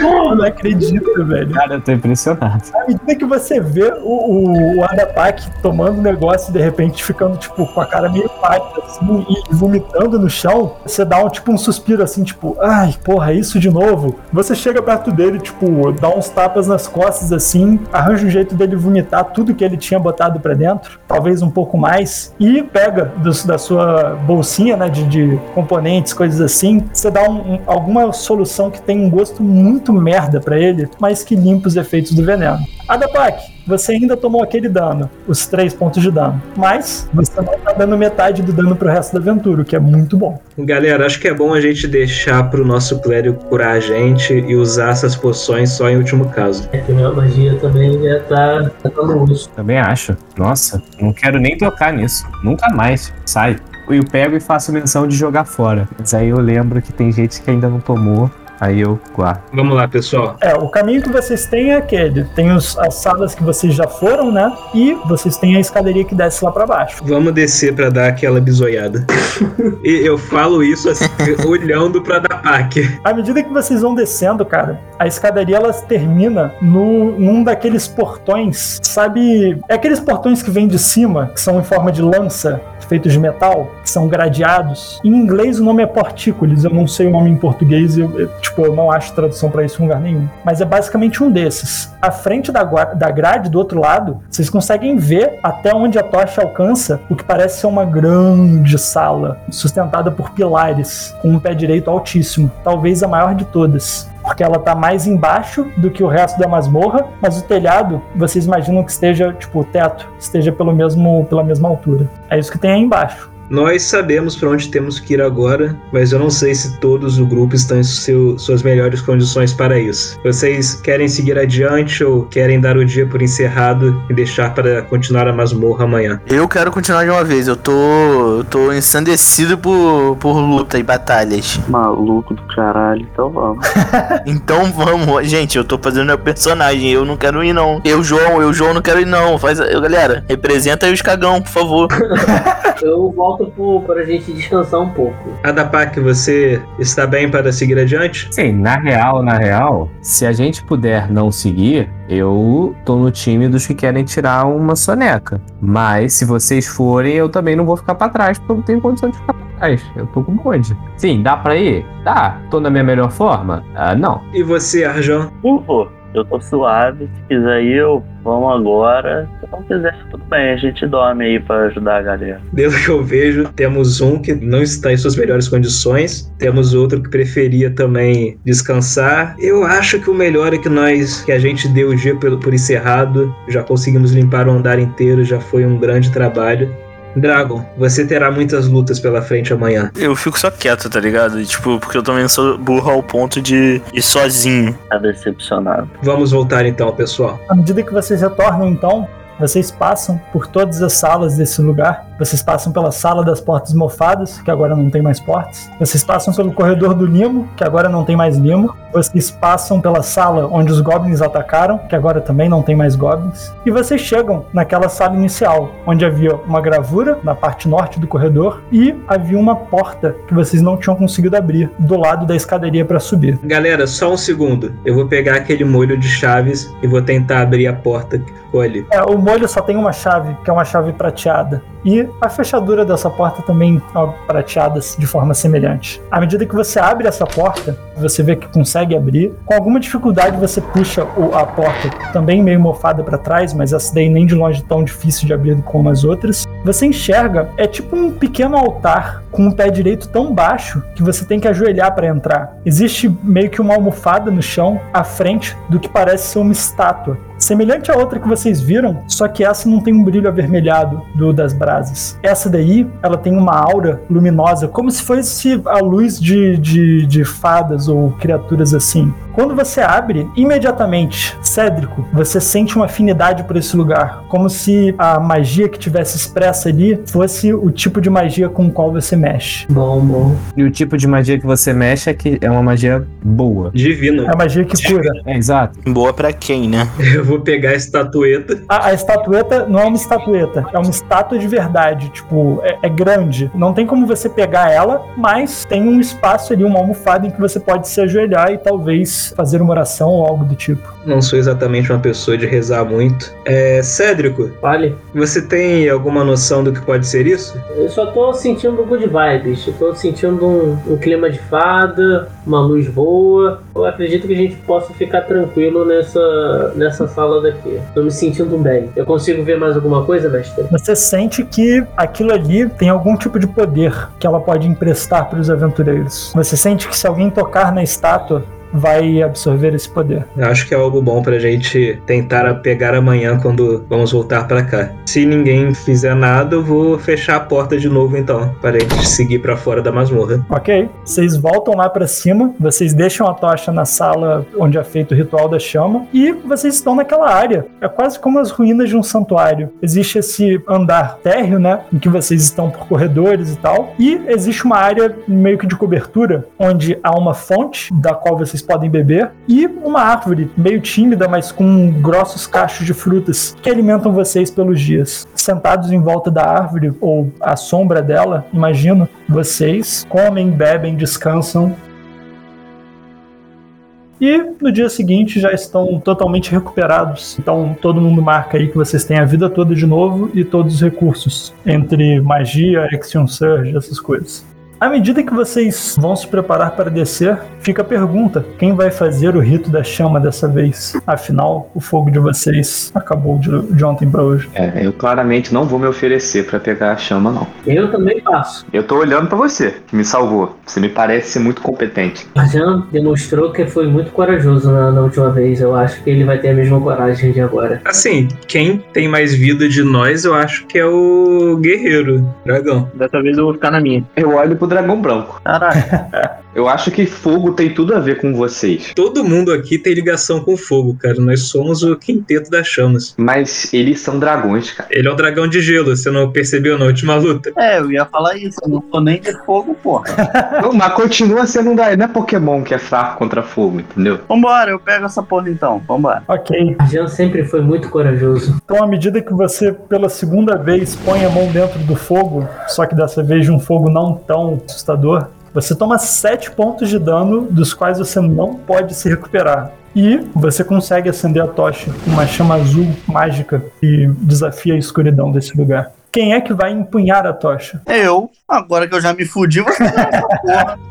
Eu não acredito, velho. Cara, eu tô impressionado. À medida que você vê o, o, o Adapak tomando o negócio e de repente ficando, tipo, com a cara meio pálida, assim, e vomitando no chão, você dá um, tipo, um suspiro, assim, tipo, ai, porra, isso de novo? Você chega perto dele, tipo, dá uns tapas nas costas, assim, arranja um jeito dele vomitar tudo que ele tinha botado pra dentro, talvez um pouco mais, e pega dos- da sua bolsinha, né, de, de componentes, coisas assim, você dá um- um- alguma solução que tem um gosto muito merda pra ele, mas que limpa os efeitos do veneno. Adapak, você ainda tomou aquele dano, os três pontos de dano, mas você não tá dando metade do dano pro resto da aventura, o que é muito bom. Galera, acho que é bom a gente deixar pro nosso clérigo curar a gente e usar essas poções só em último caso. É que minha magia também já tá, tá dando uso. Também acho. Nossa, não quero nem tocar nisso. Nunca mais. Sai. Eu pego e faço menção de jogar fora. Mas aí eu lembro que tem gente que ainda não tomou. Aí eu guardo. Vamos lá, pessoal. É, o caminho que vocês têm é aquele. Tem os- as salas que vocês já foram, né? E vocês têm a escadaria que desce lá pra baixo. Vamos descer pra dar aquela bisoiada. e eu falo isso assim, olhando pra Dapak. À medida que vocês vão descendo, cara, a escadaria ela termina no, num daqueles portões, sabe? É aqueles portões que vêm de cima, que são em forma de lança, feitos de metal, que são gradeados. Em inglês o nome é portícolis, eu não sei o nome em português, eu, eu, tipo, eu não acho tradução pra isso em lugar nenhum. Mas é basicamente um desses. À frente da, da grade, do outro lado, vocês conseguem ver até onde a tocha alcança o que parece ser uma grande sala, sustentada por pilares, com um pé direito altíssimo, talvez a maior de todas. Porque ela tá mais embaixo do que o resto da masmorra, mas o telhado, vocês imaginam que esteja, tipo, o teto, esteja pelo mesmo, pela mesma altura. É isso que tem aí embaixo. Nós sabemos pra onde temos que ir agora, mas eu não sei se todos do grupo estão em seu- suas melhores condições para isso. Vocês querem seguir adiante ou querem dar o dia por encerrado e deixar para continuar a masmorra amanhã? Eu quero continuar de uma vez. Eu tô. Eu tô ensandecido por, por luta e batalhas. Maluco do caralho, então vamos. Então vamos. Gente, eu tô fazendo meu personagem. Eu não quero ir, não. Eu, João, eu, João, não quero ir, não. Faz. eu, Galera, representa aí os cagão, por favor. Eu volto pro, pra gente descansar um pouco. Adapak, você está bem para seguir adiante? Sim, na real, na real, se a gente puder não seguir, eu tô no time dos que querem tirar uma soneca. Mas se vocês forem, eu também não vou ficar pra trás, porque eu não tenho condição de ficar pra trás. Eu tô com bonde. Sim, dá pra ir? Dá. Tô na minha melhor forma? Ah, não. E você, Arjan? Eu vou. Eu tô suave. Se quiser ir, eu vamos agora. Se não quiser, tudo bem. A gente dorme aí pra ajudar a galera. Pelo que eu vejo, temos um que não está em suas melhores condições, temos outro que preferia também descansar. Eu acho que o melhor é que nós, que a gente deu o dia por, por encerrado, já conseguimos limpar o andar inteiro, já foi um grande trabalho. Dragon, você terá muitas lutas pela frente amanhã. Eu fico só quieto, tá ligado? Tipo, porque eu também sou burro ao ponto de ir sozinho. Tá decepcionado. Vamos voltar então, pessoal. À medida que vocês retornam, então, vocês passam por todas as salas desse lugar. Vocês passam pela sala das portas mofadas, que agora não tem mais portas. Vocês passam pelo corredor do limo, que agora não tem mais limo. Vocês passam pela sala onde os goblins atacaram, que agora também não tem mais goblins. E vocês chegam naquela sala inicial, onde havia uma gravura na parte norte do corredor e havia uma porta que vocês não tinham conseguido abrir do lado da escadaria para subir. Galera, só um segundo. Eu vou pegar aquele molho de chaves e vou tentar abrir a porta que ficou ali. É, o molho só tem uma chave, que é uma chave prateada. E a fechadura dessa porta também é prateada de forma semelhante. À medida que você abre essa porta, você vê que consegue abrir. Com alguma dificuldade você puxa a porta, também meio mofada para trás, mas essa daí nem de longe tão difícil de abrir como as outras. Você enxerga, é tipo um pequeno altar com o pé direito tão baixo que você tem que ajoelhar para entrar. Existe meio que uma almofada no chão à frente do que parece ser uma estátua. Semelhante à outra que vocês viram, só que essa não tem um brilho avermelhado do das brasas. Essa daí, ela tem uma aura luminosa, como se fosse a luz de, de, de fadas ou criaturas assim. Quando você abre, imediatamente, Cédrico, você sente uma afinidade por esse lugar, como se a magia que tivesse expressa ali fosse o tipo de magia com o qual você mexe. Bom, bom. E o tipo de magia que você mexe é que é uma magia boa. Divino. É a magia que cura. É, exato. Boa pra quem, né? Eu vou pegar a estatueta. A, a estatueta não é uma estatueta, é uma estátua de verdade. Tipo, é, é grande. Não tem como você pegar ela, mas tem um espaço ali, uma almofada em que você pode se ajoelhar e talvez fazer uma oração ou algo do tipo. Não sou exatamente uma pessoa de rezar muito. É, Cédrico, Fale. você tem alguma noção do que pode ser isso? Eu só tô sentindo good vibes. Eu tô sentindo um, um clima de fada, uma luz boa. Eu acredito que a gente possa ficar tranquilo nessa, nessa sala daqui. Tô me sentindo bem. Eu consigo ver mais alguma coisa, mestre? Você sente que aquilo ali tem algum tipo de poder que ela pode emprestar para os aventureiros. Você sente que se alguém tocar na estátua, vai absorver esse poder. Eu Acho que é algo bom pra gente tentar pegar amanhã quando vamos voltar pra cá. Se ninguém fizer nada, eu vou fechar a porta de novo então, para a gente seguir pra fora da masmorra. Ok? Vocês voltam lá pra cima, vocês deixam a tocha na sala onde é feito o ritual da chama e vocês estão naquela área. É quase como as ruínas de um santuário. Existe esse andar térreo, né? Em que vocês estão por corredores e tal. E existe uma área meio que de cobertura, onde há uma fonte da qual vocês podem beber e uma árvore meio tímida, mas com grossos cachos de frutas que alimentam vocês pelos dias. Sentados em volta da árvore ou à sombra dela, imagino, vocês comem, bebem, descansam. E no dia seguinte já estão totalmente recuperados. Então todo mundo marca aí que vocês têm a vida toda de novo e todos os recursos, entre magia, Action Surge, essas coisas. À medida que vocês vão se preparar para descer, fica a pergunta: quem vai fazer o rito da chama dessa vez? Afinal, o fogo de vocês acabou de, de ontem para hoje. É, eu claramente não vou me oferecer pra pegar a chama, não. Eu também passo. Eu tô olhando pra você, que me salvou. Você me parece ser muito competente. A Jan demonstrou que foi muito corajoso na, na última vez. Eu acho que ele vai ter a mesma coragem de agora. Assim, quem tem mais vida de nós, eu acho que é o guerreiro, dragão. Dessa vez eu vou ficar na minha. Eu olho pro dragão branco. Caralho. Eu acho que fogo tem tudo a ver com vocês. Todo mundo aqui tem ligação com fogo, cara. Nós somos o quinteto das chamas. Mas eles são dragões, cara. Ele é o dragão de gelo, você não percebeu na última luta? É, eu ia falar isso. Eu não sou nem de fogo, porra. Não, mas continua sendo um dragão. Não é Pokémon que é fraco contra fogo, entendeu? Vambora, eu pego essa porra então. Vambora. Ok. A Jan sempre foi muito corajoso. Então, à medida que você, pela segunda vez, põe a mão dentro do fogo, só que dessa vez de um fogo não tão assustador, você toma 7 pontos de dano, dos quais você não pode se recuperar. E você consegue acender a tocha, uma chama azul mágica que desafia a escuridão desse lugar. Quem é que vai empunhar a tocha? Eu Agora que eu já me fudi, você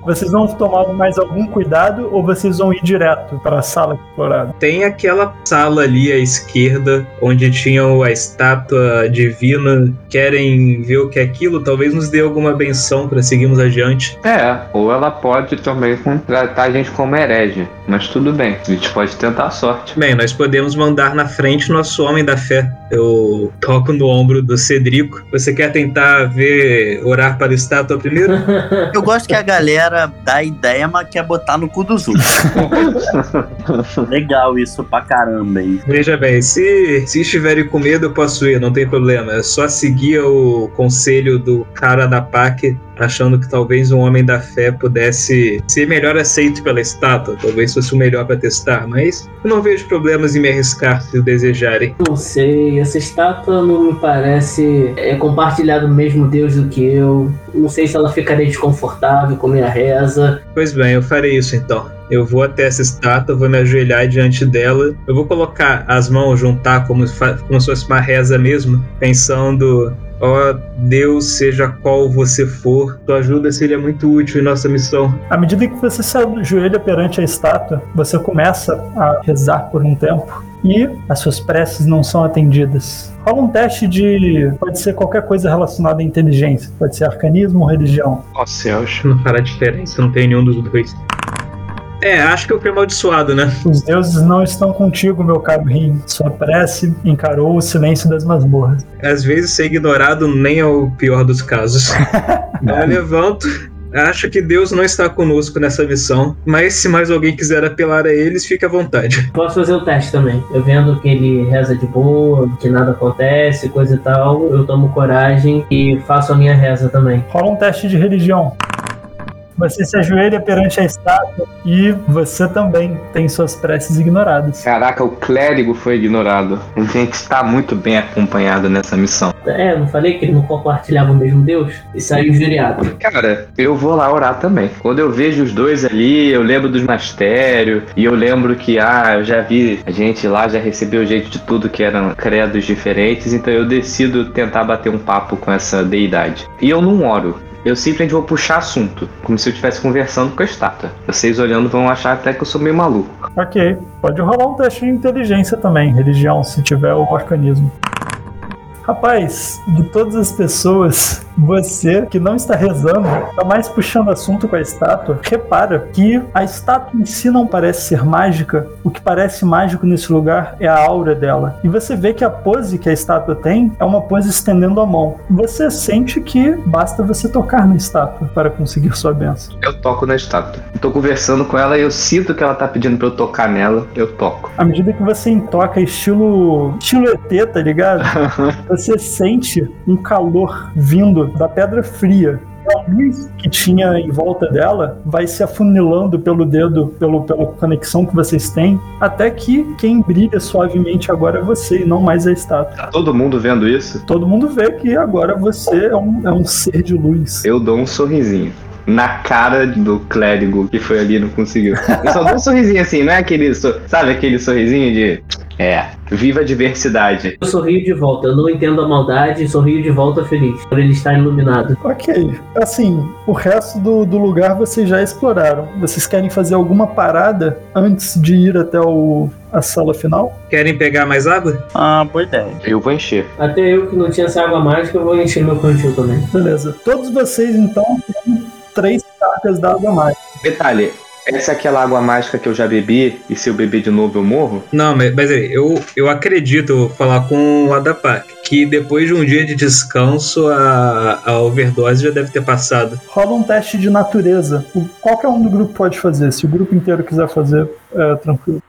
Vocês vão tomar mais algum cuidado ou vocês vão ir direto para a sala explorada? Tem aquela sala ali à esquerda onde tinham a estátua divina. Querem ver o que é aquilo? Talvez nos dê alguma benção para seguirmos adiante. É, ou ela pode também contratar a gente como herege. Mas tudo bem, a gente pode tentar a sorte. Bem, nós podemos mandar na frente nosso homem da fé. Eu toco no ombro do Cedrico. Você quer tentar ver, orar para a estátua primeiro? Eu gosto que a galera dá ideia, mas quer botar no cu dos outros. Legal isso pra caramba, hein? Veja bem, se, se estiverem com medo, eu posso ir, não tem problema. É só seguir o conselho do cara da PAC, achando que talvez um homem da fé pudesse ser melhor aceito pela estátua. Talvez fosse o melhor para testar, mas eu não vejo problemas em me arriscar se o desejarem. Não sei, essa estátua não me parece é compartilhada do mesmo Deus do que eu. Não sei se ela ficaria desconfortável com minha reza. Pois bem, eu farei isso então. Eu vou até essa estátua, vou me ajoelhar diante dela. Eu vou colocar as mãos, juntar como, como se fosse uma reza mesmo, pensando: ó Deus, seja qual você for, tua ajuda seria muito útil em nossa missão. À medida que você se ajoelha perante a estátua, você começa a rezar por um tempo e as suas preces não são atendidas. Rola um teste de. pode ser qualquer coisa relacionada à inteligência, pode ser arcanismo ou religião. Ó céus. Não fará diferença, não tem nenhum dos dois. É, acho que eu fui amaldiçoado, né? Os deuses não estão contigo, meu caro Rim. Sua prece encarou o silêncio das masmorras. Às vezes ser ignorado nem é o pior dos casos. eu levanto. Acho que Deus não está conosco nessa missão, mas se mais alguém quiser apelar a eles, fique à vontade. Posso fazer o teste também. Eu vendo que ele reza de boa, que nada acontece, coisa e tal, eu tomo coragem e faço a minha reza também. Rola um teste de religião. Você se ajoelha perante a estátua e você também tem suas preces ignoradas. Caraca, o clérigo foi ignorado. A gente está muito bem acompanhado nessa missão. É, não falei que ele não compartilhava o mesmo Deus? E saiu injuriado. Cara, eu vou lá orar também. Quando eu vejo os dois ali, eu lembro dos mastérios e eu lembro que, ah, eu já vi a gente lá, já recebeu o jeito de tudo que eram credos diferentes, então eu decido tentar bater um papo com essa deidade. E eu não oro. Eu simplesmente vou puxar assunto, como se eu estivesse conversando com a estátua. Vocês olhando vão achar até que eu sou meio maluco. Ok, pode rolar um teste de inteligência também, religião, se tiver o arcanismo. Rapaz, de todas as pessoas, você que não está rezando, está mais puxando assunto com a estátua. Repara que a estátua em si não parece ser mágica. O que parece mágico nesse lugar é a aura dela. E você vê que a pose que a estátua tem é uma pose estendendo a mão. Você sente que basta você tocar na estátua para conseguir sua benção. Eu toco na estátua. Tô conversando com ela e eu sinto que ela tá pedindo pra eu tocar nela, eu toco. À medida que você toca estilo estilo ET, tá ligado? você sente um calor vindo da pedra fria. A luz que tinha em volta dela vai se afunilando pelo dedo, pelo, pela conexão que vocês têm, até que quem brilha suavemente agora é você e não mais a estátua. Tá todo mundo vendo isso? Todo mundo vê que agora você é um, é um ser de luz. Eu dou um sorrisinho. Na cara do clérigo que foi ali e não conseguiu. Eu só dou um sorrisinho assim, não é aquele. so- Sabe aquele sorrisinho de. É, viva a diversidade. Eu sorrio de volta, eu não entendo a maldade, sorrio de volta feliz, por ele estar iluminado. Ok, assim, o resto do, do lugar vocês já exploraram. Vocês querem fazer alguma parada antes de ir até o, a sala final? Querem pegar mais água? Ah, boa ideia. Eu vou encher. Até eu que não tinha essa água mágica, eu vou encher meu cantil também. Beleza. Todos vocês então têm três cargas d'água mágica. Detalhe, essa é aquela água mágica que eu já bebi e se eu beber de novo eu morro? Não, mas, mas eu, eu acredito, eu vou falar com o Adapak, que depois de um dia de descanso, a, a overdose já deve ter passado. Rola um teste de natureza. O- Qualquer um do grupo pode fazer. Se o grupo inteiro quiser fazer, é tranquilo.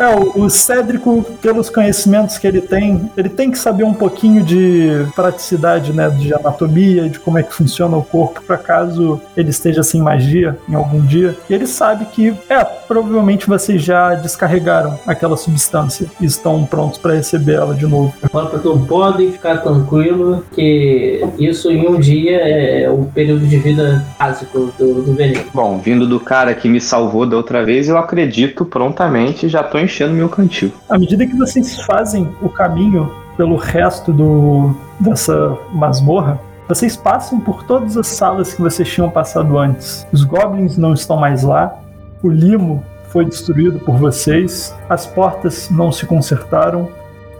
É, o, o Cédrico, pelos conhecimentos que ele tem, ele tem que saber um pouquinho de praticidade, né, de anatomia, de como é que funciona o corpo, para caso ele esteja sem magia em algum dia. E ele sabe que, é, provavelmente vocês já descarregaram aquela substância e estão prontos para receber ela de novo. Tu, podem ficar tranquilo que isso em um dia é o período de vida básico do, do veneno. Bom, vindo do cara que me salvou da outra vez, eu acredito prontamente já tô enchendo meu cantil. À medida que vocês fazem o caminho pelo resto do, dessa masmorra, Vocês passam por todas as salas que vocês tinham passado antes. Os goblins não estão mais lá. O limo foi destruído por vocês. As portas não se consertaram.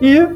E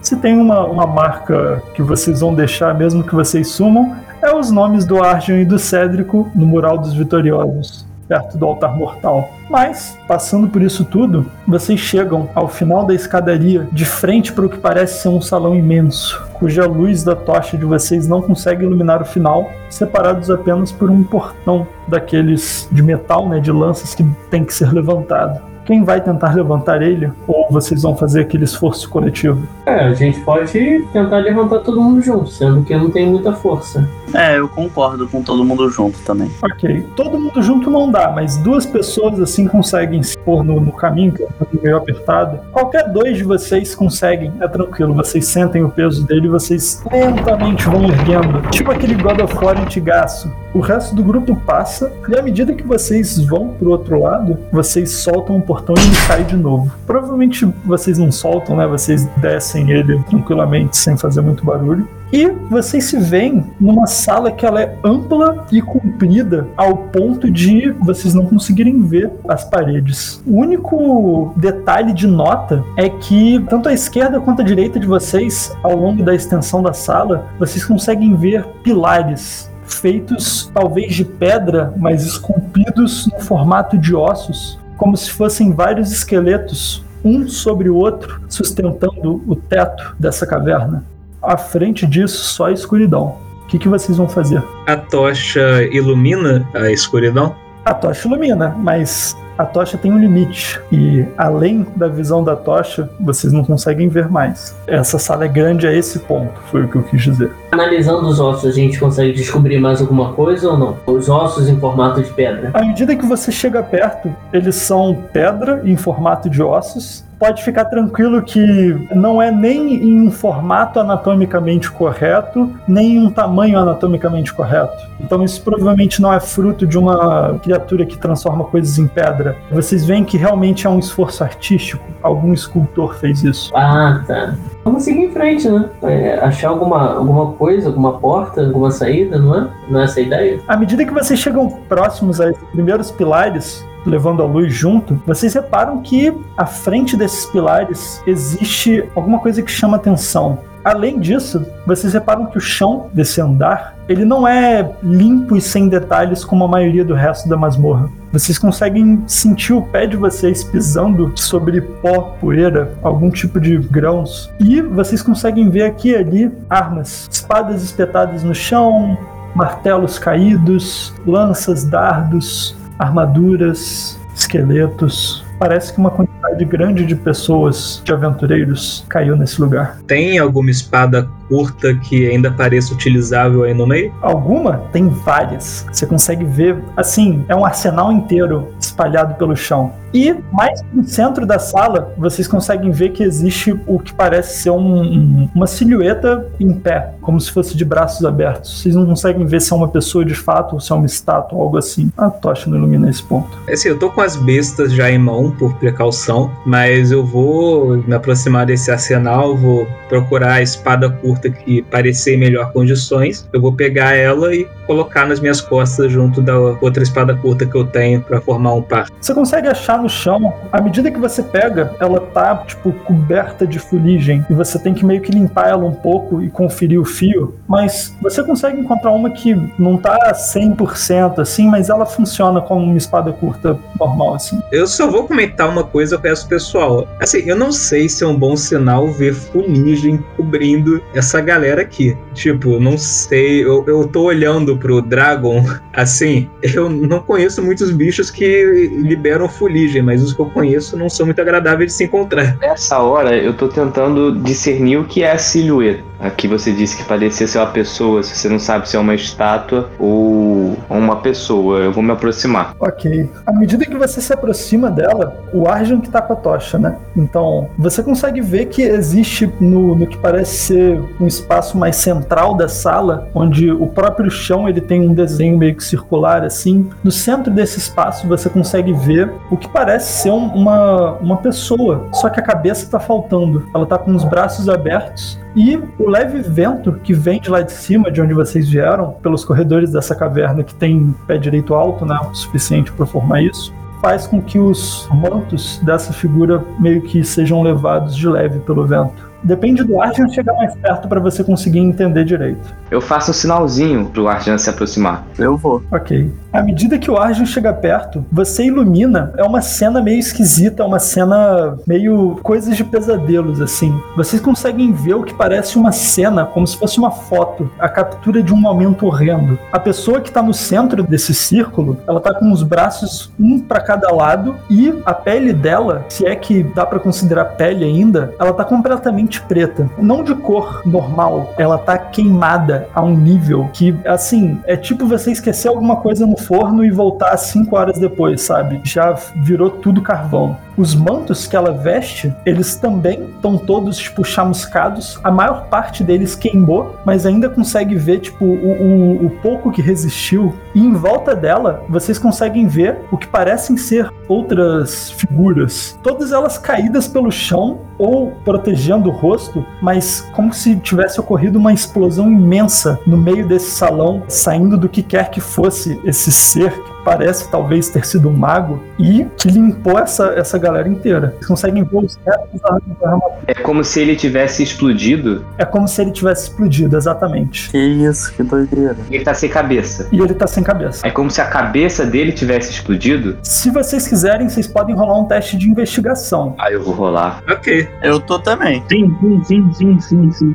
se tem uma, uma marca que vocês vão deixar, mesmo que vocês sumam, é os nomes do Arjun e do Cédrico no mural dos vitoriosos perto do altar mortal. Mas, passando por isso tudo, vocês chegam ao final da escadaria, de frente para o que parece ser um salão imenso, cuja luz da tocha de vocês não consegue iluminar o final, separados apenas por um portão daqueles de metal, né, de lanças que tem que ser levantado. Quem vai tentar levantar ele? Ou vocês vão fazer aquele esforço coletivo? É, a gente pode tentar levantar todo mundo junto, sendo que não tem muita força. É, eu concordo com todo mundo junto também. Ok. Todo mundo junto não dá, mas duas pessoas assim conseguem se pôr no, no caminho, que é um caminho meio apertado. Qualquer dois de vocês conseguem, é tranquilo. Vocês sentem o peso dele e vocês lentamente vão erguendo. Tipo aquele God of War antigaço. O resto do grupo passa, e à medida que vocês vão pro outro lado, vocês soltam o portão e ele cai de novo. Provavelmente vocês não soltam, né? Vocês descem ele tranquilamente, sem fazer muito barulho. E vocês se veem numa sala que ela é ampla e comprida ao ponto de vocês não conseguirem ver as paredes. O único detalhe de nota é que tanto a esquerda quanto a direita de vocês, ao longo da extensão da sala, vocês conseguem ver pilares feitos talvez de pedra, mas esculpidos no formato de ossos, como se fossem vários esqueletos, um sobre o outro, sustentando o teto dessa caverna à frente disso só a escuridão. O que, que vocês vão fazer? A tocha ilumina a escuridão? A tocha ilumina, mas a tocha tem um limite. E além da visão da tocha, vocês não conseguem ver mais. Essa sala é grande a esse ponto, foi o que eu quis dizer. Analisando os ossos, a gente consegue descobrir mais alguma coisa ou não? Os ossos em formato de pedra. À medida que você chega perto, eles são pedra em formato de ossos pode ficar tranquilo que não é nem em um formato anatomicamente correto, nem em um tamanho anatomicamente correto. Então isso provavelmente não é fruto de uma criatura que transforma coisas em pedra. Vocês veem que realmente é um esforço artístico. Algum escultor fez isso. Ah, tá. Vamos seguir em frente, né? É, achar alguma, alguma coisa, alguma porta, alguma saída, não é? Não é essa a ideia? À medida que vocês chegam próximos a esses primeiros pilares, levando a luz junto, vocês reparam que à frente desses pilares existe alguma coisa que chama atenção. Além disso, vocês reparam que o chão desse andar, ele não é limpo e sem detalhes como a maioria do resto da masmorra. Vocês conseguem sentir o pé de vocês pisando sobre pó, poeira, algum tipo de grãos. E vocês conseguem ver aqui e ali armas, espadas espetadas no chão, martelos caídos, lanças, dardos, armaduras, esqueletos. Parece que uma quantidade grande de pessoas, de aventureiros, caiu nesse lugar. Tem alguma espada curta que ainda pareça utilizável aí no meio? Alguma? Tem várias. Você consegue ver, assim, é um arsenal inteiro espalhado pelo chão. E mais no centro da sala, vocês conseguem ver que existe o que parece ser um, um, uma silhueta em pé, como se fosse de braços abertos. Vocês não conseguem ver se é uma pessoa de fato ou se é uma estátua algo assim. A tocha não ilumina esse ponto. Assim, eu tô com as bestas já em mão por precaução, mas eu vou me aproximar desse arsenal, vou procurar a espada curta que parecer em melhor condições. Eu vou pegar ela e colocar nas minhas costas junto da outra espada curta que eu tenho para formar um par. Você consegue achar no chão, à medida que você pega, ela tá, tipo, coberta de fuligem e você tem que meio que limpar ela um pouco e conferir o fio, mas você consegue encontrar uma que não tá 100% assim, mas ela funciona como uma espada curta normal, assim. Eu só vou comentar uma coisa, eu peço pessoal. Assim, eu não sei se é um bom sinal ver fuligem cobrindo essa galera aqui. Tipo, não sei, eu, eu tô olhando pro Dragon, assim, eu não conheço muitos bichos que liberam fuligem, mas os que eu conheço não são muito agradáveis de se encontrar. Nessa hora, eu tô tentando discernir o que é a silhueta. Aqui você disse que parecia ser uma pessoa, se você não sabe se é uma estátua ou uma pessoa. Eu vou me aproximar. Ok. À medida que você se aproxima dela, o Arjun que tá com a tocha, né? Então, você consegue ver que existe no, no que parece ser um espaço mais central da sala, onde o próprio chão ele tem um desenho meio que circular assim. No centro desse espaço você consegue ver o que parece ser um- uma, uma pessoa, só que a cabeça tá faltando. Ela tá com os braços abertos e o leve vento que vem de lá de cima, de onde vocês vieram, pelos corredores dessa caverna que tem pé direito alto, né, o suficiente para formar isso, faz com que os mantos dessa figura meio que sejam levados de leve pelo vento. Depende do Arjan chegar mais perto para você conseguir entender direito. Eu faço um sinalzinho pro Arjan se aproximar. Eu vou. Ok. À medida que o Arjun chega perto, você ilumina. É uma cena meio esquisita, é uma cena meio coisas de pesadelos, assim. Vocês conseguem ver o que parece uma cena, como se fosse uma foto, a captura de um momento horrendo. A pessoa que tá no centro desse círculo, ela tá com os braços um para cada lado e a pele dela, se é que dá para considerar pele ainda, ela tá completamente preta. Não de cor normal, ela tá queimada a um nível que, assim, é tipo você esquecer alguma coisa no forno e voltar cinco horas depois, sabe? Já virou tudo carvão. Os mantos que ela veste, eles também estão todos, tipo, chamuscados. A maior parte deles queimou, mas ainda consegue ver, tipo, o, o, o pouco que resistiu. E em volta dela, vocês conseguem ver o que parecem ser outras figuras. Todas elas caídas pelo chão ou protegendo o rosto, mas como se tivesse ocorrido uma explosão imensa no meio desse salão, saindo do que quer que fosse esse ser que parece talvez ter sido um mago e que limpou essa, essa galera inteira. Vocês conseguem ver os restos da armadura. É como se ele tivesse explodido É como se ele tivesse explodido, exatamente. Que isso, que doideira. e ele tá sem cabeça. E ele tá sem cabeça. É como se a cabeça dele tivesse explodido. Se vocês quiserem, vocês podem rolar um teste de investigação. Aí eu vou rolar. Ok. Eu tô também. Sim, sim, sim, sim, sim, sim.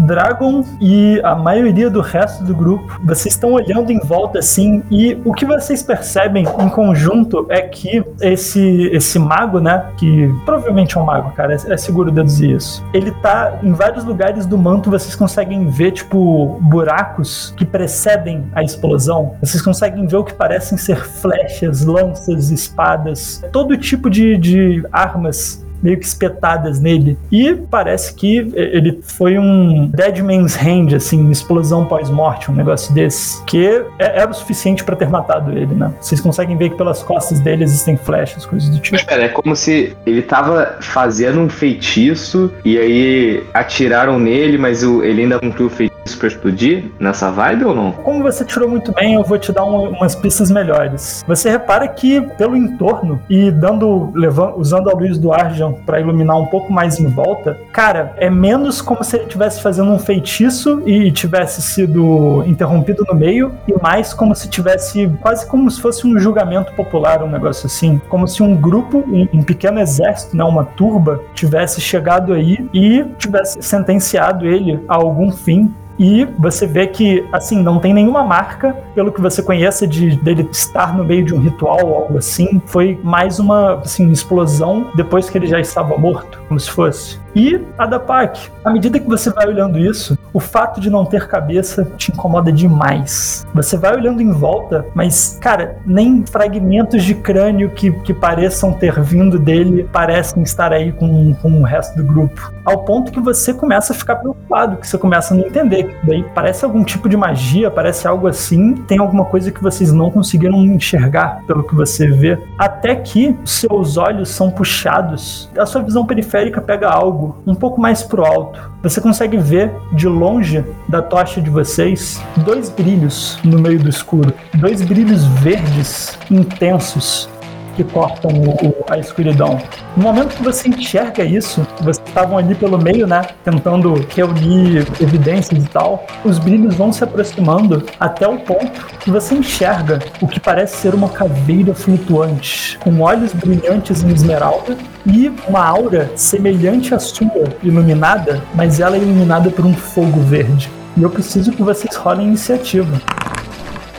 Dragon e a maioria do resto do grupo, vocês estão olhando em volta assim, e o que vocês percebem em conjunto é que esse, esse mago, né? Que provavelmente é um mago, cara, é, é seguro deduzir isso. Ele tá em vários lugares do manto, vocês conseguem ver, tipo, buracos que precedem a explosão. Vocês conseguem ver o que parecem ser flechas, lanças, espadas, todo tipo de, de armas meio que espetadas nele. E parece que ele foi um Dead Man's Hand, assim, uma explosão pós-morte, um negócio desse. Que é- era o suficiente pra ter matado ele, né? Vocês conseguem ver que pelas costas dele existem flechas, coisas do tipo. Mas pera, é como se ele tava fazendo um feitiço e aí atiraram nele, mas ele ainda cumpriu o feitiço pra explodir? Nessa vibe ou não? Como você tirou muito bem, eu vou te dar um- umas pistas melhores. Você repara que pelo entorno e dando, levando, usando a luz do Arjan pra iluminar um pouco mais em volta, cara, é menos como se ele estivesse fazendo um feitiço e tivesse sido interrompido no meio, e mais como se tivesse quase como se fosse um julgamento popular, um negócio assim, como se um grupo, um, um pequeno exército, né, uma turba, tivesse chegado aí e tivesse sentenciado ele a algum fim e você vê que, assim, não tem nenhuma marca, pelo que você conheça, de dele estar no meio de um ritual ou algo assim. Foi mais uma, assim, explosão depois que ele já estava morto, como se fosse. E a da Pac, à medida que você vai olhando isso, o fato de não ter cabeça te incomoda demais. Você vai olhando em volta, mas, cara, nem fragmentos de crânio que, que pareçam ter vindo dele parecem estar aí com, com o resto do grupo. Ao ponto que você começa a ficar preocupado, que você começa a não entender. que Daí parece algum tipo de magia, parece algo assim, tem alguma coisa que vocês não conseguiram enxergar pelo que você vê. Até que seus olhos são puxados, a sua visão periférica pega algo um pouco mais pro alto. Você consegue ver de longe da tocha de vocês dois brilhos no meio do escuro, dois brilhos verdes intensos que cortam o- a escuridão. No momento que você enxerga isso, vocês estavam ali pelo meio, né, tentando reunir evidências e tal, os brilhos vão se aproximando até o ponto que você enxerga o que parece ser uma caveira flutuante, com olhos brilhantes em esmeralda e uma aura semelhante à sua, iluminada, mas ela é iluminada por um fogo verde. E eu preciso que vocês rolem iniciativa.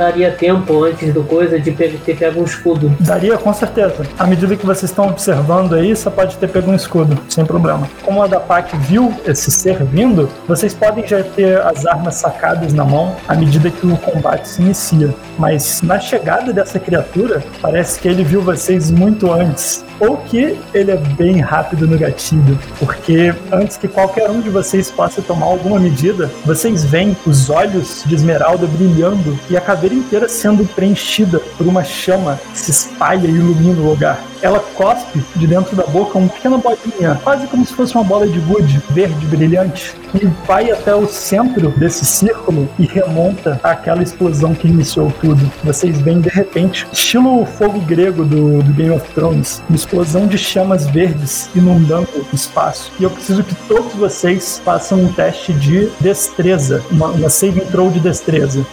Daria tempo antes do coisa de ter pego um escudo. Daria, com certeza. À medida que vocês estão observando aí, você pode ter pego um escudo, sem problema. Como a da PAC viu esse ser vindo, vocês podem já ter as armas sacadas na mão à medida que o combate se inicia. Mas na chegada dessa criatura, parece que ele viu vocês muito antes. Ou que ele é bem rápido no gatilho, porque antes que qualquer um de vocês possa tomar alguma medida, vocês veem os olhos de Esmeralda brilhando e a inteira sendo preenchida por uma chama que se espalha e ilumina o lugar. Ela cospe de dentro da boca uma pequena bolinha, quase como se fosse uma bola de gude, verde brilhante, que vai até o centro desse círculo e remonta àquela explosão que iniciou tudo. Vocês veem de repente, estilo o fogo grego do, do Game of Thrones, uma explosão de chamas verdes inundando o espaço. E eu preciso que todos vocês façam um teste de destreza, uma, uma saving throw de destreza.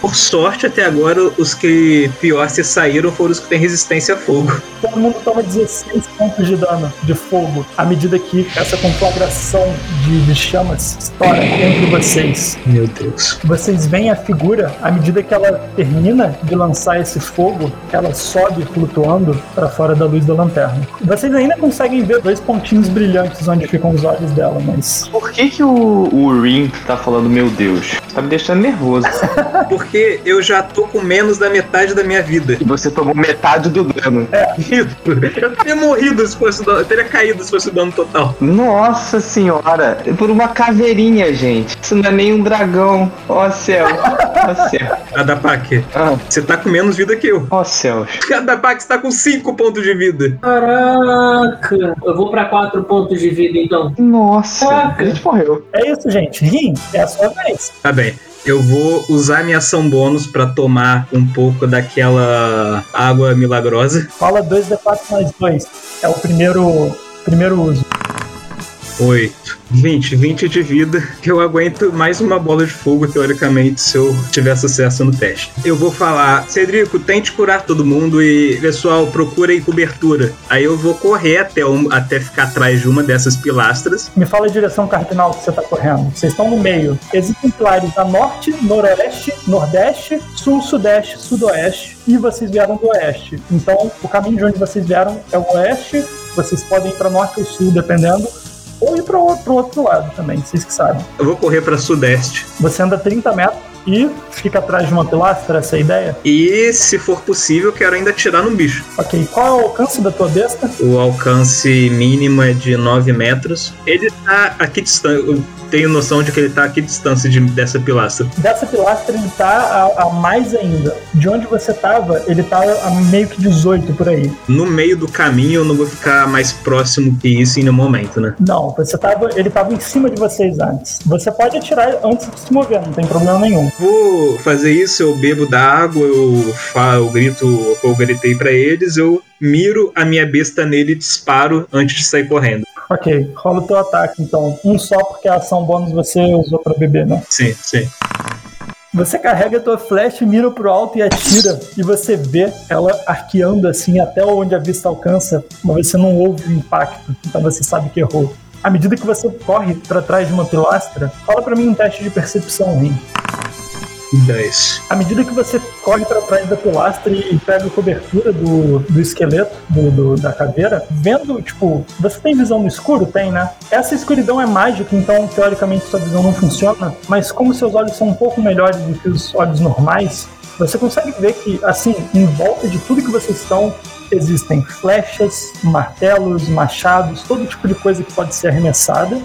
Por sorte, até agora, os que pior se saíram foram os que têm resistência a fogo. Todo mundo toma 16 pontos de dano de fogo à medida que essa conflagração de, de chamas estoura entre vocês. Meu Deus. Vocês veem a figura, à medida que ela termina de lançar esse fogo, ela sobe flutuando para fora da luz da lanterna. Vocês ainda conseguem ver dois pontinhos brilhantes onde ficam os olhos dela, mas Por que que o, o Rin tá falando meu Deus? Tá me deixando nervoso. Porque eu já tô com menos da metade da minha vida. E você tomou metade do dano. Eu teria morrido se fosse o dano, eu teria caído se fosse o dano total. Nossa senhora, é por uma caveirinha, gente. Isso não é nem um dragão. Ó céu, ó céu. Adapak, Ah, você tá com menos vida que eu. ó céus. Adapak, você tá com 5 pontos de vida. Caraca! Eu vou pra 4 pontos de vida então. Nossa, Caraca. a gente morreu. é isso, gente. Rim, é a sua vez. Tá bem. Eu vou usar minha ação bônus pra tomar um pouco daquela água milagrosa. Fala 2d4 mais 2. É o primeiro, primeiro uso. 8. 20. 20 de vida. Que eu aguento mais uma bola de fogo, teoricamente, se eu tiver sucesso no teste. Eu vou falar, Cedrico, tente curar todo mundo e, pessoal, procurem cobertura. Aí eu vou correr até, um, até ficar atrás de uma dessas pilastras. Me fala a direção cardinal que você tá correndo. Vocês estão no meio. Existem pilares a norte, noroeste, nordeste, sul, sudeste, sudoeste e vocês vieram do oeste. Então, o caminho de onde vocês vieram é o oeste. Vocês podem ir para norte ou sul, dependendo. Ou ir para o outro lado também, vocês que sabem. Eu vou correr pra sudeste. Você anda 30 metros e fica atrás de uma pilastra, essa é a ideia? E, se for possível, quero ainda atirar no bicho. Ok, qual é o alcance da tua besta? O alcance mínimo é de 9 metros. Ele tá a que distância? Eu tenho noção de que ele tá a que distância de, dessa pilastra. Dessa pilastra ele tá a, a mais ainda. De onde você tava, ele tá a meio que 18 por aí. No meio do caminho, eu não vou ficar mais próximo que isso em nenhum momento, né? Não, você tava, ele tava em cima de vocês antes. Você pode atirar antes de se mover, não tem problema nenhum. Vou fazer isso, eu bebo da água, eu, fa- eu grito, eu gritei pra eles, eu miro a minha besta nele e disparo antes de sair correndo. Ok, rola o teu ataque então. Um só porque a ação bônus você usou pra beber, né? Sim, sim. Você carrega a tua flecha, mira pro alto e atira, e você vê ela arqueando assim até onde a vista alcança, mas você não ouve o impacto, então você sabe que errou. À medida que você corre pra trás de uma pilastra, fala pra mim um teste de percepção, Rim. 10. À medida que você corre para trás da pilastra e pega a cobertura do, do esqueleto, do, do- da caveira, vendo, tipo, você tem visão no escuro? Tem, né? Essa escuridão é mágica, então teoricamente sua visão não funciona, mas como seus olhos são um pouco melhores do que os olhos normais, você consegue ver que, assim, em volta de tudo que vocês estão, existem flechas, martelos, machados, todo tipo de coisa que pode ser arremessada.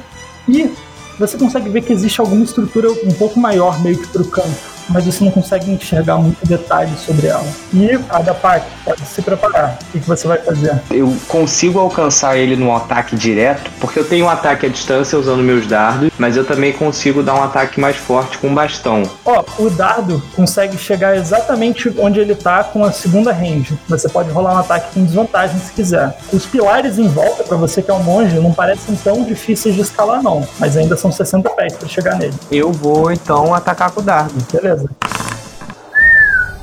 E você consegue ver que existe alguma estrutura um pouco maior meio que pro canto, mas você não consegue enxergar muito detalhe sobre ela. E a da parte pode se preparar. O que, que você vai fazer? Eu consigo alcançar ele num ataque direto, porque eu tenho um ataque à distância usando meus dardos, mas eu também consigo dar um ataque mais forte com um bastão. Ó, o dardo consegue chegar exatamente onde ele tá com a segunda range. Você pode rolar um ataque com desvantagem se quiser. Os pilares em volta, pra você que é um monge, não parecem tão difíceis de escalar não, mas ainda são 60 pés pra chegar nele. Eu vou então atacar com o dardo. Beleza certeza.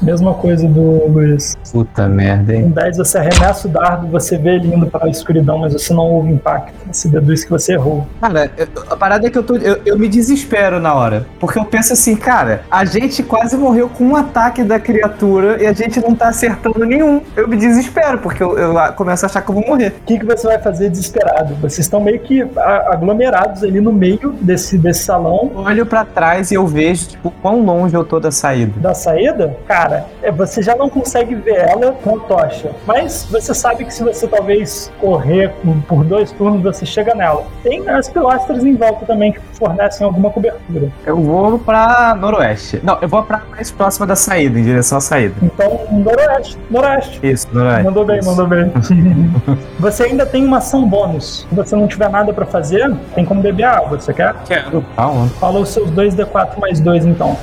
Mesma coisa do Luiz. Puta merda, Com hein? 10 você arremessa o dardo, você vê ele indo para a escuridão, mas você não ouve impacto. Você deduz que você errou. Cara, eu- a parada é que eu tô. Eu, eu me desespero na hora. Porque eu penso assim, cara, a gente quase morreu com um ataque da criatura e a gente não tá acertando nenhum. Eu me desespero, porque eu, eu começo a achar que eu vou morrer. O que, que você vai fazer desesperado? Vocês estão meio que aglomerados ali no meio desse, desse salão. Olho pra trás e eu vejo, tipo, quão longe eu tô da saída. Da saída, cara, é, você já não consegue ver ela com tocha. Mas você sabe que se você talvez correr por dois turnos, você chega nela. Tem as pilastras em volta também que fornecem alguma cobertura. Eu vou pra noroeste. Não, eu vou pra mais próxima da saída, em direção à saída. Então, noroeste, noroeste. Isso, noroeste. Mandou bem, Isso. mandou bem. você ainda tem uma ação bônus. Se você não tiver nada pra fazer, tem como beber água. Você quer? Quero. Aonde? Fala os seus 2d4 mais 2 então.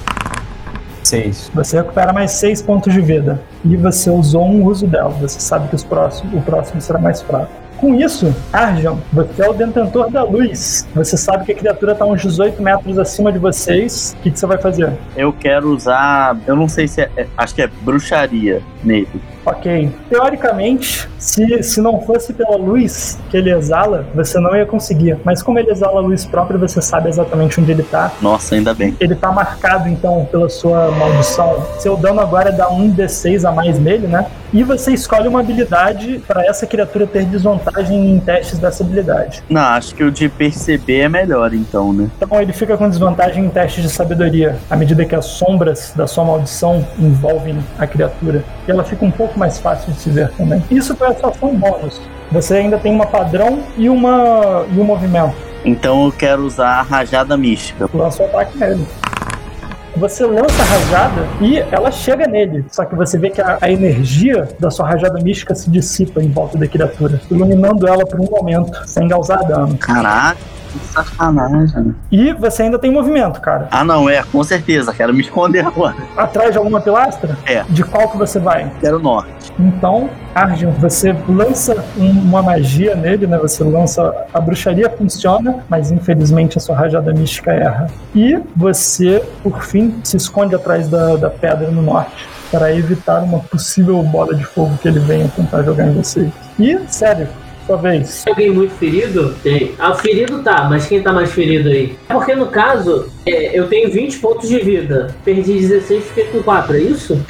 Seis. Você recupera mais 6 pontos de vida. E você usou um uso dela. Você sabe que os próximos, o próximo será mais fraco. Com isso, Arjan, você é o detentor da luz. Você sabe que a criatura está uns 18 metros acima de vocês. O que, que você vai fazer? Eu quero usar. Eu não sei se é. é- acho que é bruxaria nele. Ok. Teoricamente, se, se não fosse pela luz que ele exala, você não ia conseguir. Mas como ele exala a luz própria, você sabe exatamente onde ele tá. Nossa, ainda bem. Ele tá marcado, então, pela sua maldição. Seu dano agora dá um D6 a mais nele, né? E você escolhe uma habilidade para essa criatura ter desvantagem em testes dessa habilidade. Não, acho que o de perceber é melhor, então, né? Então ele fica com desvantagem em testes de sabedoria, à medida que as sombras da sua maldição envolvem a criatura. E ela fica um pouco mais fácil de se ver também. Isso foi a sua ação bônus. Você ainda tem uma padrão e, uma, e um movimento. Então eu quero usar a rajada mística. Lança o ataque nele. Você lança a rajada e ela chega nele. Só que você vê que a, a energia da sua rajada mística se dissipa em volta da criatura, iluminando ela por um momento, sem causar dano. Caraca, que sacanagem. E você ainda tem movimento, cara. Ah, não, é, com certeza. Quero me esconder agora. Atrás de alguma pilastra? É. De qual que você vai? Quero norte. Então, Arjun, você lança um- uma magia nele, né? Você lança. A bruxaria funciona, mas infelizmente a sua rajada mística erra. E você, por fim, se esconde atrás da, da pedra no norte para evitar uma possível bola de fogo que ele venha tentar jogar em vocês. E, sério, sua vez. Tem alguém muito ferido? Tem. Ah, o ferido tá, mas quem tá mais ferido aí? Porque no caso, é, eu tenho 20 pontos de vida. Perdi 16, fiquei com 4, é isso?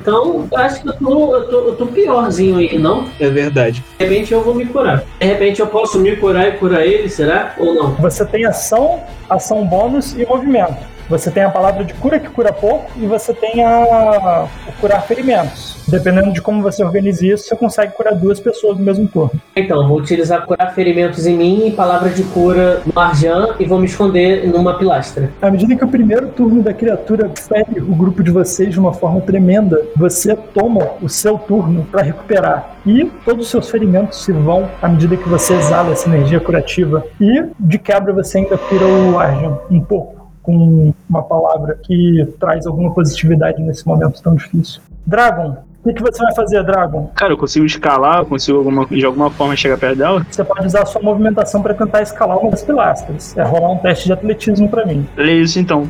Então, eu acho que eu tô, eu, tô, eu tô piorzinho aí, não? É verdade. De repente eu vou me curar. De repente eu posso me curar e curar ele, será? Ou não? Você tem ação, ação bônus e movimento. Você tem a palavra de cura que cura pouco e você tem a o curar ferimentos. Dependendo de como você organiza isso, você consegue curar duas pessoas no mesmo turno. Então, vou utilizar curar ferimentos em mim e palavra de cura no Arjan e vou me esconder numa pilastra. À medida que o primeiro turno da criatura fere o grupo de vocês de uma forma tremenda, você toma o seu turno para recuperar. E todos os seus ferimentos se vão à medida que você exala essa energia curativa. E de quebra você ainda cura o Arjan um pouco. Com uma palavra que traz alguma positividade nesse momento tão difícil. Dragon, o que, que você vai fazer, Dragon? Cara, eu consigo escalar, eu consigo alguma, de alguma forma chegar perto dela? Você pode usar a sua movimentação para tentar escalar uma das pilastras. É rolar um teste de atletismo para mim. Lê isso então.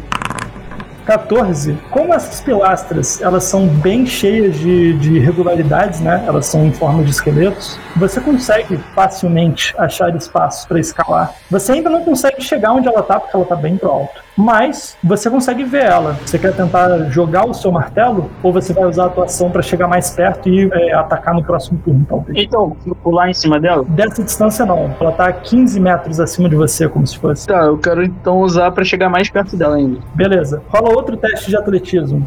14. Como essas pilastras elas são bem cheias de, de irregularidades, né? Elas são em forma de esqueletos. Você consegue facilmente achar espaços para escalar. Você ainda não consegue chegar onde ela tá, porque ela tá bem pro alto. Mas você consegue ver ela. Você quer tentar jogar o seu martelo ou você vai usar a tua ação para chegar mais perto e é, atacar no próximo turno, talvez? Então, pular em cima dela? Dessa distância não. Ela tá a 15 metros acima de você, como se fosse. Tá, eu quero então usar pra chegar mais perto dela ainda. Beleza. Rola outro teste de atletismo.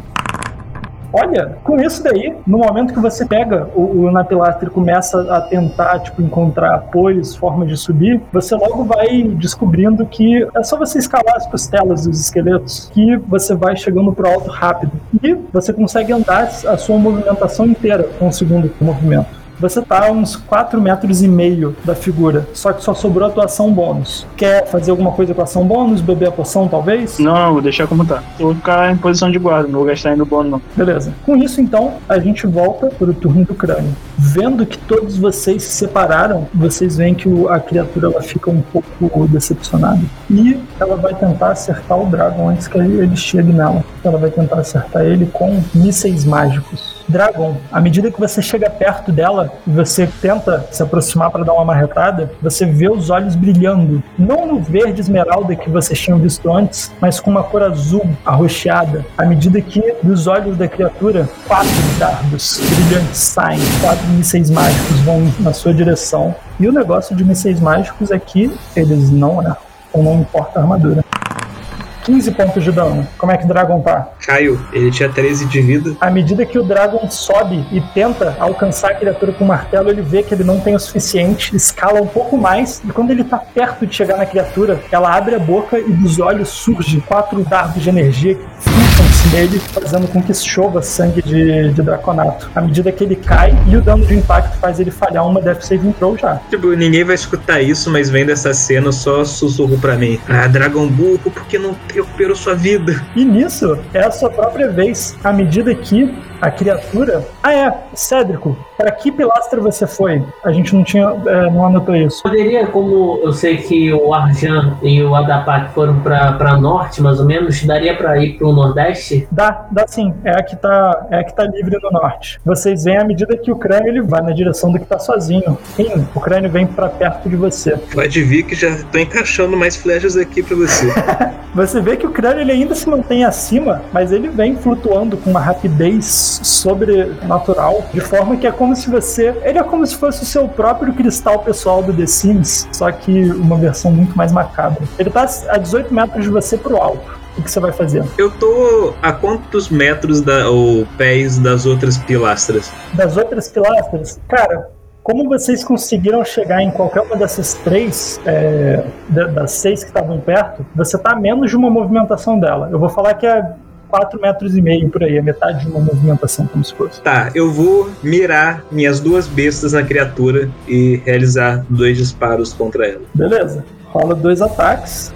Olha, com isso daí, no momento que você pega o, o Napilastre e começa a tentar, tipo, encontrar apoios, formas de subir, você logo vai descobrindo que é só você escalar as costelas dos esqueletos que você vai chegando pro alto rápido. E você consegue andar a sua movimentação inteira com o segundo movimento. Você tá a uns 4 metros e meio da figura, só que só sobrou a tua ação bônus. Quer fazer alguma coisa com a ação bônus? Beber a poção, talvez? Não, não, vou deixar como tá. Eu vou ficar em posição de guarda, não vou gastar ainda o bônus não. Beleza. Com isso, então, a gente volta para o turno do crânio. Vendo que todos vocês se separaram, vocês veem que a criatura ela fica um pouco decepcionada. E ela vai tentar acertar o dragão antes que ele chegue nela. ela vai tentar acertar ele com mísseis mágicos. Dragon, à medida que você chega perto dela e você tenta se aproximar para dar uma marretada, você vê os olhos brilhando. Não no verde esmeralda que vocês tinham visto antes, mas com uma cor azul arroxeada. À medida que dos olhos da criatura, quatro dardos brilhantes saem, quatro mísseis mágicos vão na sua direção. E o negócio de mísseis mágicos é que eles não erram, ou não importa a armadura. 15 pontos de dano. Como é que o Dragon tá? Caio, ele tinha 13 de vida. À medida que o Dragon sobe e tenta alcançar a criatura com o martelo, ele vê que ele não tem o suficiente, escala um pouco mais, e quando ele tá perto de chegar na criatura, ela abre a boca e dos olhos surge quatro dardos de energia que nele, fazendo com que chova sangue de, de draconato. À medida que ele cai, e o dano de impacto faz ele falhar uma Death Saving Throw já. Tipo, ninguém vai escutar isso, mas vendo essa cena, só sussurro pra mim. Ah, Dragon Burro, por que não recuperou sua vida? E nisso, é a sua própria vez, à medida que a criatura. Ah, é, Cédrico, para que pilastra você foi? A gente não tinha, é, não anotou isso. Poderia, como eu sei que o Arjan e o Adapak foram para norte, mais ou menos, daria para ir para o nordeste? Dá, dá sim. É a que tá, é a que tá livre no norte. Vocês veem à medida que o crânio ele vai na direção do que tá sozinho. Sim, o crânio vem para perto de você. Pode vir que já tô encaixando mais flechas aqui pra você. Você vê que o crânio ele ainda se mantém acima, mas ele vem flutuando com uma rapidez sobrenatural, de forma que é como se você. Ele é como se fosse o seu próprio cristal pessoal do The Sims, só que uma versão muito mais macabra. Ele tá a 18 metros de você pro alto. O que você vai fazer? Eu tô a quantos metros da, ou pés das outras pilastras? Das outras pilastras? Cara, como vocês conseguiram chegar em qualquer uma dessas três, é, da- das seis que estavam perto, você tá a menos de uma movimentação dela. Eu vou falar que é 4 metros e meio por aí, é metade de uma movimentação, como se fosse. Tá, eu vou mirar minhas duas bestas na criatura e realizar dois disparos contra ela. Beleza. Rola dois ataques.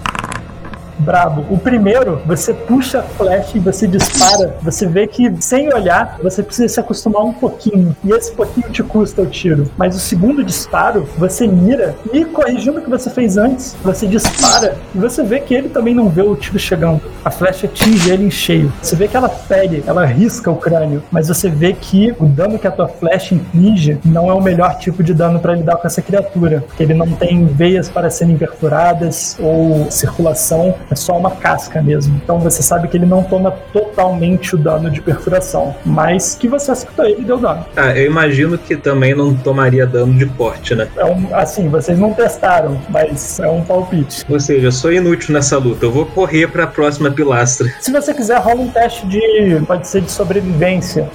Brabo. O primeiro, você puxa a flecha e você dispara. Você vê que, sem olhar, você precisa se acostumar um pouquinho. E esse pouquinho te custa o tiro. Mas o segundo disparo, você mira e, corrigindo o que você fez antes, você dispara e você vê que ele também não vê o tiro chegando. A flecha atinge ele em cheio. Você vê que ela fere, ela risca o crânio. Mas você vê que o dano que a tua flecha inflige não é o melhor tipo de dano para lidar com essa criatura. Porque ele não tem veias para serem perfuradas ou circulação, é só uma casca mesmo. Então você sabe que ele não toma totalmente o dano de perfuração. Mas que você acertou ele e deu dano. Tá, eu imagino que também não tomaria dano de corte, né? É um, assim, vocês não testaram, mas é um palpite. Ou seja, eu sou inútil nessa luta. Eu vou correr pra próxima pilastra. Se você quiser, rola um teste de. pode ser de sobrevivência.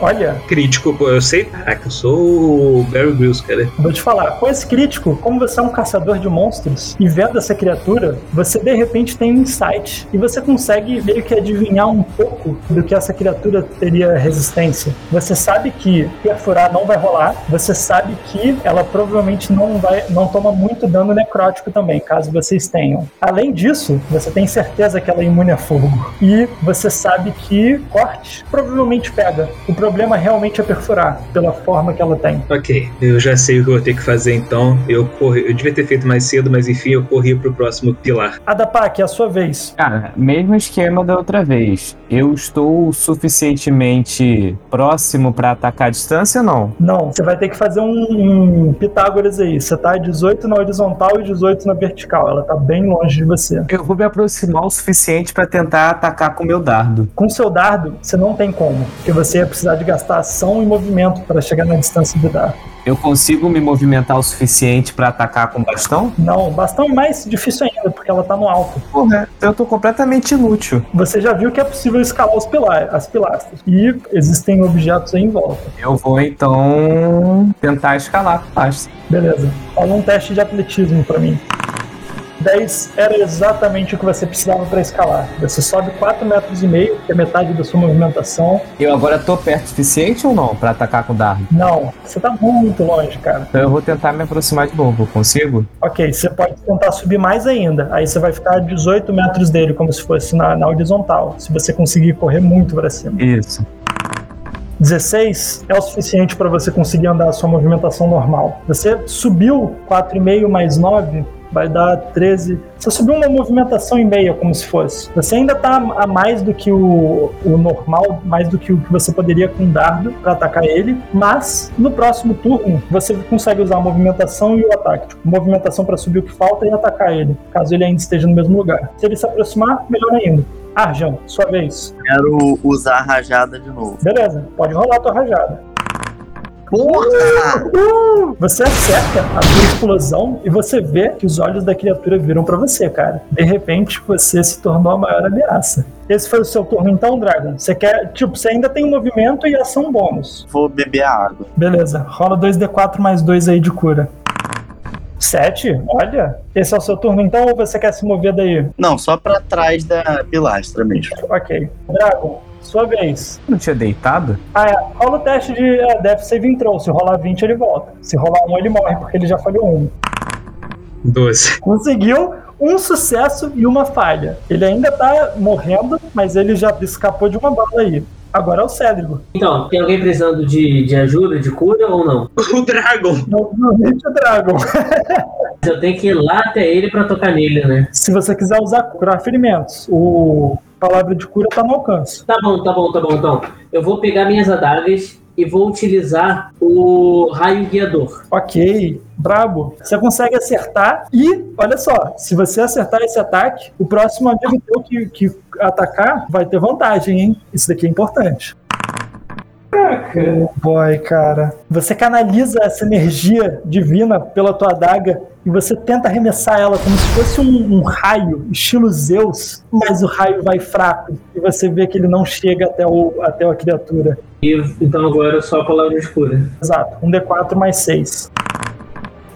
Olha, Crítico, pô, eu sei. Ah, que eu sou o Barry Grylls, cara. Vou te falar, com esse crítico, como você é um caçador de monstros e vendo essa criatura, você de repente tem um insight e você consegue meio que adivinhar um pouco do que essa criatura teria resistência. Você sabe que perfurar não vai rolar, você sabe que ela provavelmente não vai, não toma muito dano necrótico também, caso vocês tenham. Além disso, você tem certeza que ela é imune a fogo e você sabe que corte provavelmente pega. O problema realmente é perfurar pela forma que ela tem. Ok, eu já sei o que eu vou ter que fazer então. Eu corri, eu devia ter feito mais cedo, mas enfim, eu corri pro próximo pilar. Adapak, é a sua vez. Cara, mesmo esquema da outra vez. Eu estou suficientemente próximo pra atacar a distância ou não? Não, você vai ter que fazer um, um Pitágoras aí. Você tá 18 na horizontal e 18 na vertical. Ela tá bem longe de você. Eu vou me aproximar o suficiente pra tentar atacar com o meu dardo. Com seu dardo, você não tem como, porque você ia precisar de gastar ação e movimento para chegar na distância do dardo. Eu consigo me movimentar o suficiente pra atacar com bastão? Não, bastão é mais difícil ainda, porque ela tá no alto. Porra, eu tô completamente inútil. Você já viu que é possível escalar os pilar, as pilastras. E existem objetos aí em volta. Eu vou então tentar escalar a pilastro. Beleza. Fala um teste de atletismo pra mim. 10 era exatamente o que você precisava para escalar. Você sobe 4 metros e meio, que é metade da sua movimentação. Eu agora tô perto o suficiente ou não pra atacar com o dardo? Não, você tá muito longe, cara. Então eu vou tentar me aproximar de novo, consigo? Ok, você pode tentar subir mais ainda. Aí você vai ficar a 18 metros dele, como se fosse na, na horizontal. Se você conseguir correr muito para cima. Isso. 16 é o suficiente para você conseguir andar a sua movimentação normal. Você subiu 4,5 mais 9, vai dar 13. Você subiu uma movimentação e meia, como se fosse. Você ainda tá a mais do que o, o normal, mais do que o que você poderia com um dardo para atacar ele, mas no próximo turno você consegue usar a movimentação e o ataque. Tipo, movimentação para subir o que falta e atacar ele, caso ele ainda esteja no mesmo lugar. Se ele se aproximar, melhor ainda. Arjan, sua vez. Quero usar a rajada de novo. Beleza, pode rolar a tua rajada. Porra! Uh! Você acerta a tua explosão e você vê que os olhos da criatura viram pra você, cara. De repente, você se tornou a maior ameaça. Esse foi o seu turno então, Dragon? Você quer. Tipo, você ainda tem um movimento e ação bônus. Vou beber a água. Beleza, rola 2d4 mais 2 aí de cura. 7? Olha, esse é o seu turno então ou você quer se mover daí? Não, só pra trás da pilastra mesmo. Ok. Dragon, sua vez. Não tinha deitado? Ah, é. Rola o teste de é, Death Saving Throw. Se rolar 20, ele volta. Se rolar 1, ele morre, porque ele já falhou 1. 12. Conseguiu um sucesso e uma falha. Ele ainda tá morrendo, mas ele já escapou de uma bala aí. Agora é o Cédrico. Então, tem alguém precisando de, de ajuda, de cura ou não? O Dragon. Normalmente é Dragon. Eu tenho que ir lá até ele pra tocar nele, né? Se você quiser usar curar ferimentos, o palavra de cura tá no alcance. Tá bom, tá bom, tá bom. Então, eu vou pegar minhas adagas e vou utilizar o raio guiador. Ok, brabo. Você consegue acertar e, olha só, se você acertar esse ataque, o próximo amigo teu que, que atacar vai ter vantagem, hein? Isso daqui é importante. Oh boy, cara. Você canaliza essa energia divina pela tua adaga e você tenta arremessar ela como se fosse um, um raio, estilo Zeus, mas o raio vai fraco e você vê que ele não chega até, o, até a criatura. E então agora só a palavra de cura. Exato, um D4 mais 6.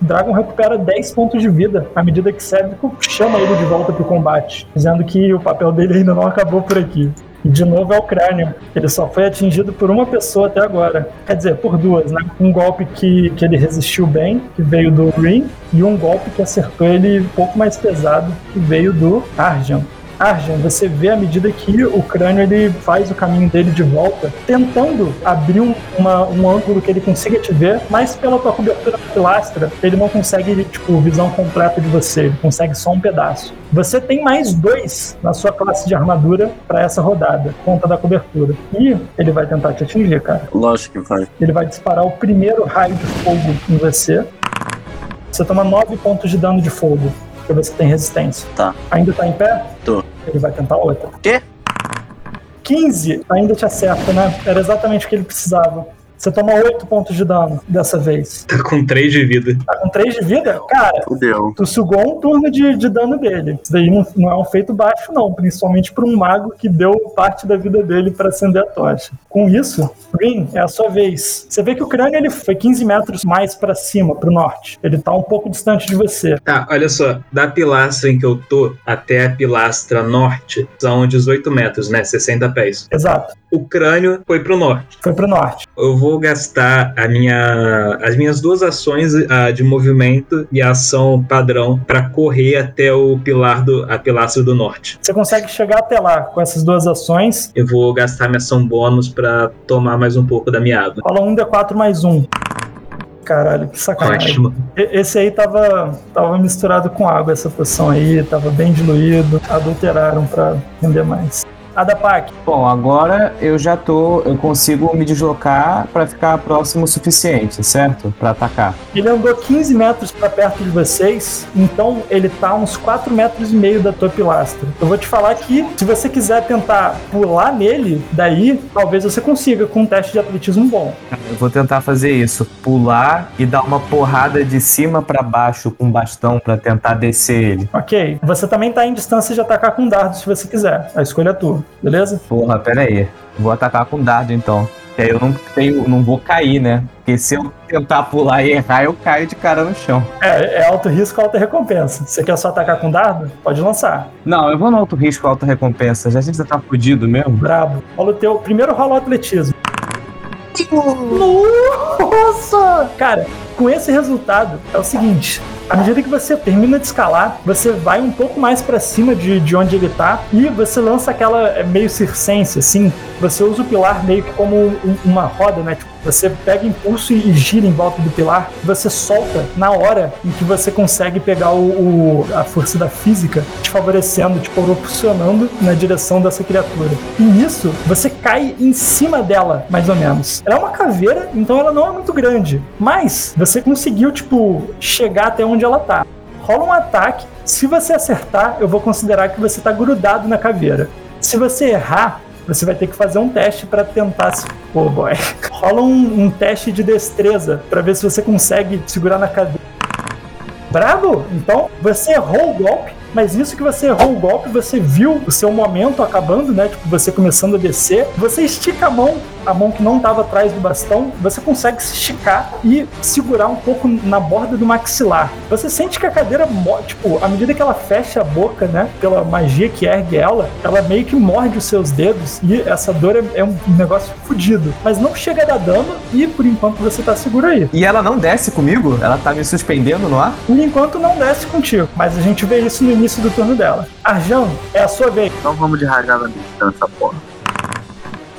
O Dragon recupera 10 pontos de vida à medida que Cédrico chama ele de volta pro combate, dizendo que o papel dele ainda não acabou por aqui. De novo é o crânio. Ele só foi atingido por uma pessoa até agora. Quer dizer, por duas, né? Um golpe que, que ele resistiu bem, que veio do Rin, e um golpe que acertou ele um pouco mais pesado, que veio do Arjan. Arjan, você vê à medida que o crânio ele faz o caminho dele de volta, tentando abrir um, uma, um ângulo que ele consiga te ver, mas pela tua cobertura pilastra, ele não consegue, tipo, visão completa de você, ele consegue só um pedaço. Você tem mais dois na sua classe de armadura para essa rodada, conta da cobertura. E ele vai tentar te atingir, cara. Lógico que vai. Ele vai disparar o primeiro raio de fogo em você. Você toma 9 pontos de dano de fogo, porque você tem resistência. Tá. Ainda tá em pé? Tô. Ele vai tentar outra. Quê? 15 ainda te acerta, né? Era exatamente o que ele precisava. Você toma 8 pontos de dano dessa vez. Tá com 3 de vida. Tá com 3 de vida? Cara, Fudeu. tu sugou um turno de, de dano dele. Isso daí não, não é um feito baixo, não. Principalmente pra um mago que deu parte da vida dele pra acender a tocha. Com isso, Green, é a sua vez. Você vê que o crânio ele foi 15 metros mais pra cima, pro norte. Ele tá um pouco distante de você. Tá, olha só. Da pilastra em que eu tô até a pilastra norte são 18 metros, né? 60 pés. Exato. O crânio foi pro norte. Foi pro norte. Eu vou gastar a minha, as minhas duas ações a de movimento e a ação padrão pra correr até o pilar do, a pilastra do norte. Você consegue chegar até lá com essas duas ações. Eu vou gastar minha ação bônus pra tomar mais um pouco da minha água. Rola um D4 mais um. Caralho, que sacanagem. Ótimo. Esse aí tava, tava misturado com água, essa poção aí, tava bem diluído, adulteraram pra render mais. Adapak, Bom, agora eu já tô. Eu consigo me deslocar pra ficar próximo o suficiente, certo? Pra atacar. ele andou 15 metros pra perto de vocês, então ele tá uns 4 metros e meio da tua pilastra. Eu vou te falar que, se você quiser tentar pular nele, daí, talvez você consiga com um teste de atletismo bom. Eu vou tentar fazer isso. Pular e dar uma porrada de cima pra baixo com bastão pra tentar descer ele. Ok. Você também tá em distância de atacar com dardo se você quiser. A escolha é tua, beleza? Porra, pera aí. Vou atacar com dardo então. Que aí eu não tenho, não vou cair, né? Porque se eu tentar pular e errar, eu caio de cara no chão. É, é alto risco, alta recompensa. Você quer só atacar com dardo? Pode lançar. Não, eu vou no alto risco, alta recompensa. Já a gente já tá fudido mesmo. Brabo. Rola o teu. Primeiro rola o atletismo. Nossa! Cara, com esse resultado, é o seguinte. À medida que você termina de escalar, você vai um pouco mais pra cima de, de onde ele tá e você lança aquela é, meio circense, assim. Você usa o pilar meio que como um- uma roda, né? Tipo, Você pega impulso e gira em volta do pilar. Você solta na hora em que você consegue pegar o, o- a força da física te favorecendo, te propulsionando na direção dessa criatura. E nisso, você cai em cima dela, mais ou menos. Ela é uma caveira, então ela não é muito grande. Mas você conseguiu, tipo, chegar até onde ela tá. Rola um ataque. Se você acertar, eu vou considerar que você tá grudado na caveira. Se você errar, você vai ter que fazer um teste pra tentar se. Oh boy. Rola um, um teste de destreza pra ver se você consegue segurar na cadeira. Bravo! Então, você errou o golpe, mas isso que você errou o golpe, você viu o seu momento acabando, né? Tipo, você começando a descer. Você estica a mão, a mão que não estava atrás do bastão, você consegue se esticar e segurar um pouco na borda do maxilar. Você sente que a cadeira, tipo, à medida que ela fecha a boca, né? Pela magia que ergue ela, ela meio que morde os seus dedos e essa dor é, é um negócio fodido. Mas não chega a dar dano e por enquanto você tá seguro aí. E ela não desce comigo? Ela tá me suspendendo no ar? Por enquanto não desce contigo, mas a gente vê isso no início do turno dela. Arjão, é a sua vez. Então vamos de rajada distância, porra.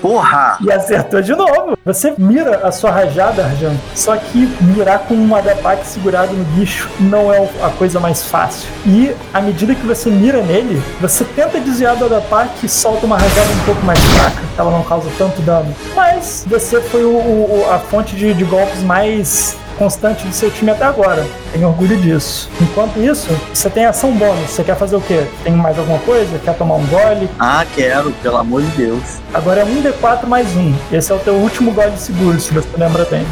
Porra! E acertou de novo. Você mira a sua rajada, Arjan. Só que mirar com um adapaque segurado no bicho não é a coisa mais fácil. E à medida que você mira nele, você tenta desviar do adapaque e solta uma rajada um pouco mais fraca. Ela não causa tanto dano. Mas você foi o- o- a fonte de, de golpes mais constante do seu time até agora. Tenho orgulho disso. Enquanto isso, você tem ação bônus. Você quer fazer o quê? Tem mais alguma coisa? Quer tomar um gole? Ah, quero, pelo amor de Deus. Agora é 1d4 mais 1. Esse é o teu último gole seguro, se você lembra bem.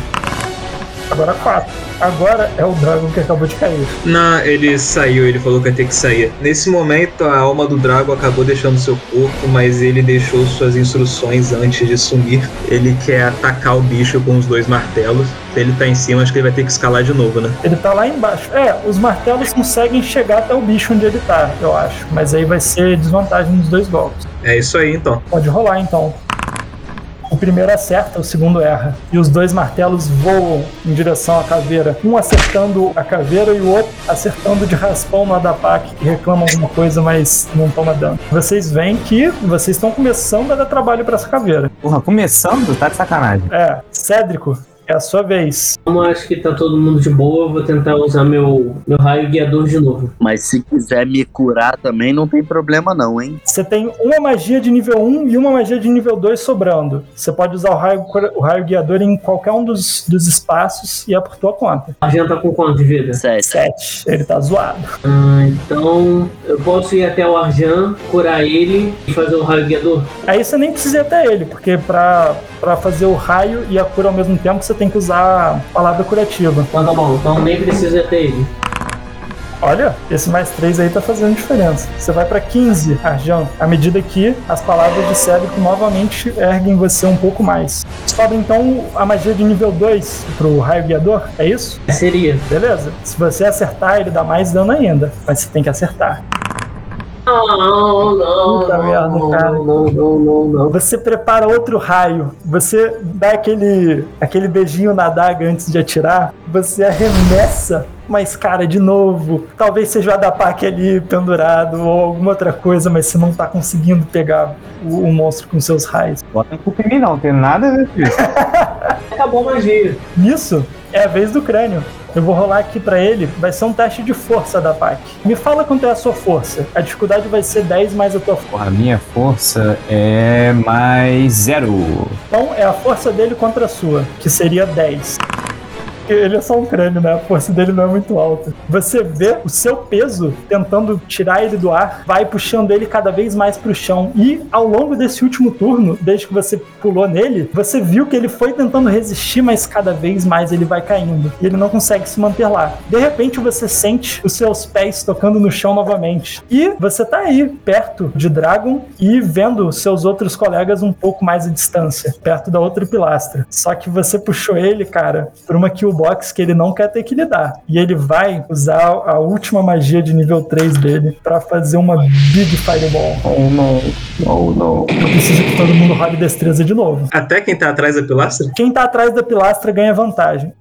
Agora 4. Agora é o Dragon que acabou de cair. Não, ele saiu, ele falou que ia ter que sair. Nesse momento, a alma do Drago acabou deixando seu corpo, mas ele deixou suas instruções antes de sumir. Ele quer atacar o bicho com os dois martelos. Se ele tá em cima, acho que ele vai ter que escalar de novo, né? Ele tá lá embaixo. É, os martelos conseguem chegar até o bicho onde ele tá, eu acho. Mas aí vai ser desvantagem nos dois golpes. É isso aí, então. Pode rolar então. O primeiro acerta, o segundo erra. E os dois martelos voam em direção à caveira. Um acertando a caveira e o outro acertando de raspão no Adapak, que reclama alguma coisa, mas não toma dano. Vocês veem que vocês estão começando a dar trabalho pra essa caveira. Porra, começando? Tá de sacanagem. É, Cédrico, é a sua vez. Como eu acho que tá todo mundo de boa, eu vou tentar usar meu, meu raio guiador de novo. Mas se quiser me curar também, não tem problema não, hein? Você tem uma magia de nível 1 e uma magia de nível 2 sobrando. Você pode usar o raio, o raio guiador em qualquer um dos, dos espaços e é por tua conta. A gente tá com quanto de vida? Sete. 7. Ele tá zoado. Ah, então eu posso ir até o Arjan, curar ele e fazer o raio guiador? Aí você nem precisa ir até ele, porque pra, pra fazer o raio e a cura ao mesmo tempo, você tem que usar a palavra curativa. Então tá bom, então nem preciso ir até ele. Olha, esse mais 3 aí tá fazendo diferença. Você vai pra 15, Arjão, à medida que as palavras de Cédrico novamente erguem você um pouco mais. Sobra então a magia de nível 2 pro raio guiador, é isso? Seria. Beleza. Se você acertar, ele dá mais dano ainda, mas você tem que acertar. Não, não, Puta não, merda, não, cara. não, não, não, não. Você prepara outro raio, você dá aquele, aquele beijinho na adaga antes de atirar, você arremessa, mas cara, de novo, talvez seja o Adapak ali pendurado ou alguma outra coisa, mas você não tá conseguindo pegar o, o monstro com seus raios. Bota culpa em mim não, tem nada a ver com isso. Acabou a magia. Nisso, é a vez do crânio. Eu vou rolar aqui pra ele, vai ser um teste de força da PAC. Me fala quanto é a sua força. A dificuldade vai ser 10 mais a tua força. A minha força é mais zero. Então é a força dele contra a sua, que seria 10. Ele é só um crânio, né? A força dele não é muito alta. Você vê o seu peso tentando tirar ele do ar, vai puxando ele cada vez mais pro chão. E ao longo desse último turno, desde que você pulou nele, você viu que ele foi tentando resistir, mas cada vez mais ele vai caindo. E ele não consegue se manter lá. De repente você sente os seus pés tocando no chão novamente. E você tá aí, perto de Dragon e vendo seus outros colegas um pouco mais à distância, perto da outra pilastra. Só que você puxou ele, cara, por uma kill box que ele não quer ter que lidar. E ele vai usar a última magia de nível 3 dele pra fazer uma Big Fireball. Oh não, oh não. Eu preciso que todo mundo role destreza de novo. Até quem tá atrás da pilastra? Quem tá atrás da pilastra ganha vantagem.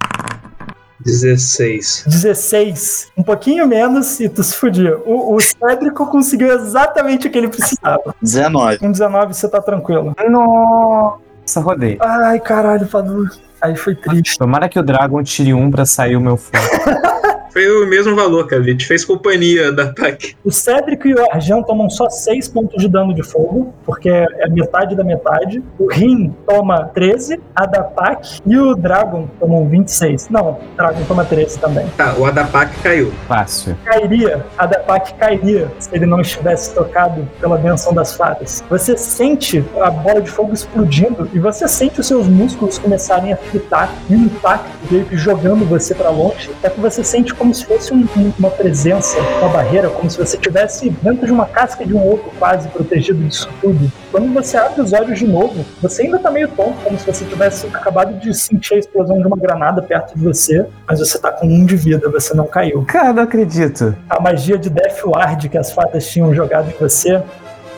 16. 16, um pouquinho menos e tu se fudia. O, o Cédrico conseguiu exatamente o que ele precisava. 19. Com 19 você tá tranquilo. Não. Essa rodei. Ai, caralho, Padu. Aí foi triste. Tomara que o Dragon tire um pra sair o meu foco. Foi o mesmo valor, cara. Ele te fez companhia da PAC. O Cedric e o Arjan tomam só 6 pontos de dano de fogo, porque é metade da metade. O Rin toma 13, a da PAC e o Dragon tomam 26. Não, o Dragon toma 13 também. Tá, o Adapak caiu. Fácil. Cairia, a da PAC cairia se ele não estivesse tocado pela benção das fadas. Você sente a bola de fogo explodindo e você sente os seus músculos começarem a fritar e o impacto que jogando você pra longe. É que você sente como se fosse um- um- uma presença, uma barreira, como se você estivesse dentro de uma casca de um ovo quase protegido disso tudo. Quando você abre os olhos de novo, você ainda tá meio tonto, como se você tivesse acabado de sentir a explosão de uma granada perto de você, mas você tá com um de vida, você não caiu. Cara, não acredito. A magia de Death Ward que as fadas tinham jogado em você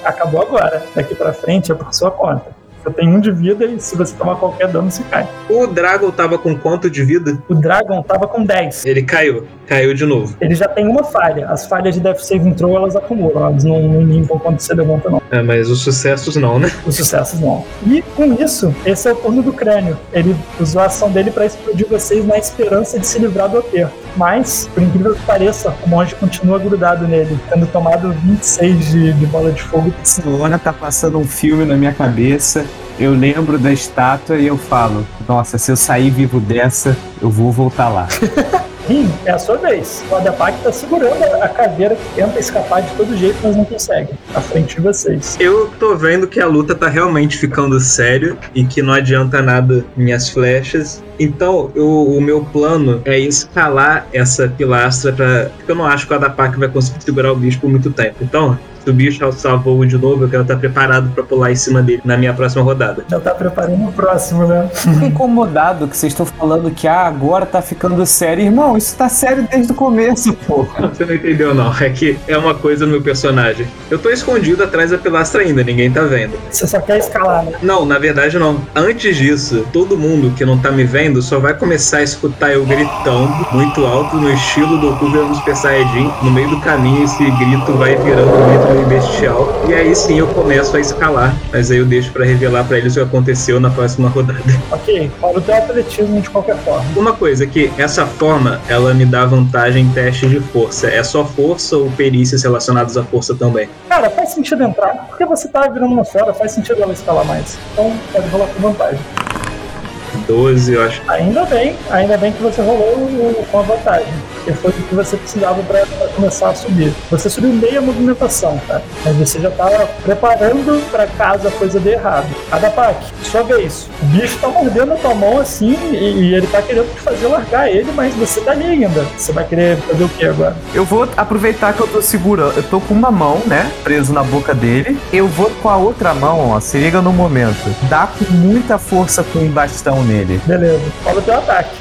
acabou agora. Daqui pra frente é por sua conta. Você tem um de vida e se você tomar qualquer dano, você cai. O Dragon tava com quanto de vida? O Dragon tava com 10. Ele caiu. Caiu de novo. Ele já tem uma falha. As falhas de Death Saving Throw, elas acumulam. Elas não, não limpam quando você levanta, não. É, mas os sucessos não, né? Os sucessos não. E com isso, esse é o turno do crânio. Ele usou a ação dele pra explodir vocês na esperança de se livrar do aperto. Mas, por incrível que pareça, o monge continua grudado nele, tendo tomado 26 de, de bola de fogo. Senhora tá passando um filme na minha cabeça. Eu lembro da estátua e eu falo: Nossa, se eu sair vivo dessa, eu vou voltar lá. Rim, é a sua vez. O Adapak tá segurando a caveira que tenta escapar de todo jeito, mas não consegue. À frente de vocês. Eu tô vendo que a luta tá realmente ficando sério e que não adianta nada minhas flechas. Então, eu- o meu plano é escalar essa pilastra pra. Porque eu não acho que o Adapak vai conseguir segurar o bicho por muito tempo. Então, se o bicho alçar voo de novo, eu quero estar preparado pra pular em cima dele na minha próxima rodada. Já tá preparando o próximo, né? Fico incomodado que vocês estão falando que ah, agora tá ficando sério. Irmão, isso tá sério desde o começo, pô. Você não entendeu, não. É que é uma coisa no meu personagem. Eu tô escondido atrás da pilastra ainda, ninguém tá vendo. Você só quer escalar, né? Não, na verdade não. Antes disso, todo mundo que não tá me vendo só vai começar a escutar eu gritando muito alto no estilo do Goku vendo Super Saiyajin. No meio do caminho, esse grito vai virando um grito bestial. E aí sim eu começo a escalar. Mas aí eu deixo pra revelar pra eles o que aconteceu na próxima rodada. Ok, rola o teu atletismo de qualquer forma. Uma coisa é que essa forma, ela me dá vantagem em testes de força. É só força ou perícias relacionadas à força também? Cara, faz sentido entrar, porque você tá virando uma fera, faz sentido ela escalar mais. Então pode rolar com vantagem. 12, eu acho. Ainda bem, ainda bem que você rolou com a vantagem. Porque foi o que você precisava pra pra começar a subir. Você subiu meia movimentação, cara. Mas você já tava preparando pra caso a coisa dê errado. Adapak, sua vez. O bicho tá mordendo a tua mão assim e, e ele tá querendo te fazer largar ele, mas você tá ali ainda. Você vai querer fazer o que agora? Eu vou aproveitar que eu tô segurando. Eu tô com uma mão, né? Preso na boca dele. Eu vou com a outra mão, ó. Se liga no momento. Dá com muita força com um bastão nele. Beleza. Fala o teu ataque.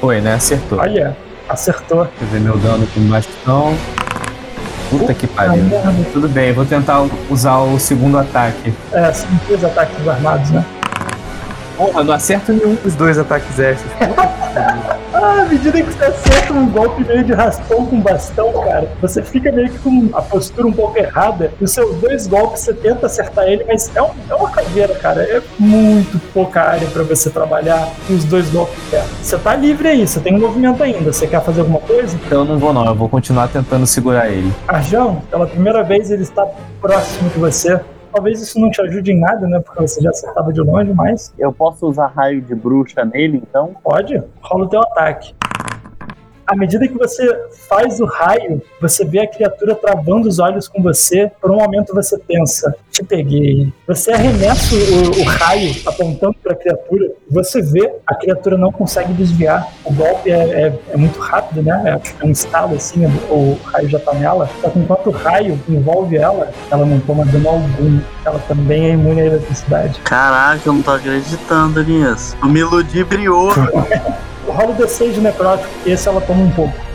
Foi, né? Acertou. Olha, acertou. Deixa eu ver meu dano com bastão. Puta que pariu. merda. Tudo bem, vou tentar usar o segundo ataque. É, são três ataques armados, né? Porra, não acerto nenhum dos dois ataques extras. Ah, à medida que você acerta um golpe meio de raspão com bastão, cara, você fica meio que com a postura um pouco errada. E os seus dois golpes você tenta acertar ele, mas é, um- é uma caveira, cara. É muito pouca área pra você trabalhar com os dois golpes perto. Você tá livre aí, você tem um movimento ainda. Você quer fazer alguma coisa? Então eu não vou não, eu vou continuar tentando segurar ele. Arjão, pela primeira vez ele está próximo de você. Talvez isso não te ajude em nada, né? Porque você já acertava de longe, mas Eu posso usar raio de bruxa nele, então? Pode, rola o teu ataque. À medida que você faz o raio, você vê a criatura travando os olhos com você. Por um momento você pensa: te peguei. Você arremessa o, o raio apontando para a criatura. Você vê a criatura não consegue desviar. O golpe é, é- é muito rápido, né? É, é um estalo assim, o raio já tá nela. Só que enquanto o raio envolve ela, ela não toma dano algum. Ela também é imune à eletricidade. Caraca, eu não tô acreditando nisso. O Miludi briou. Rola o D6 de necrótico, esse ela toma um pouco.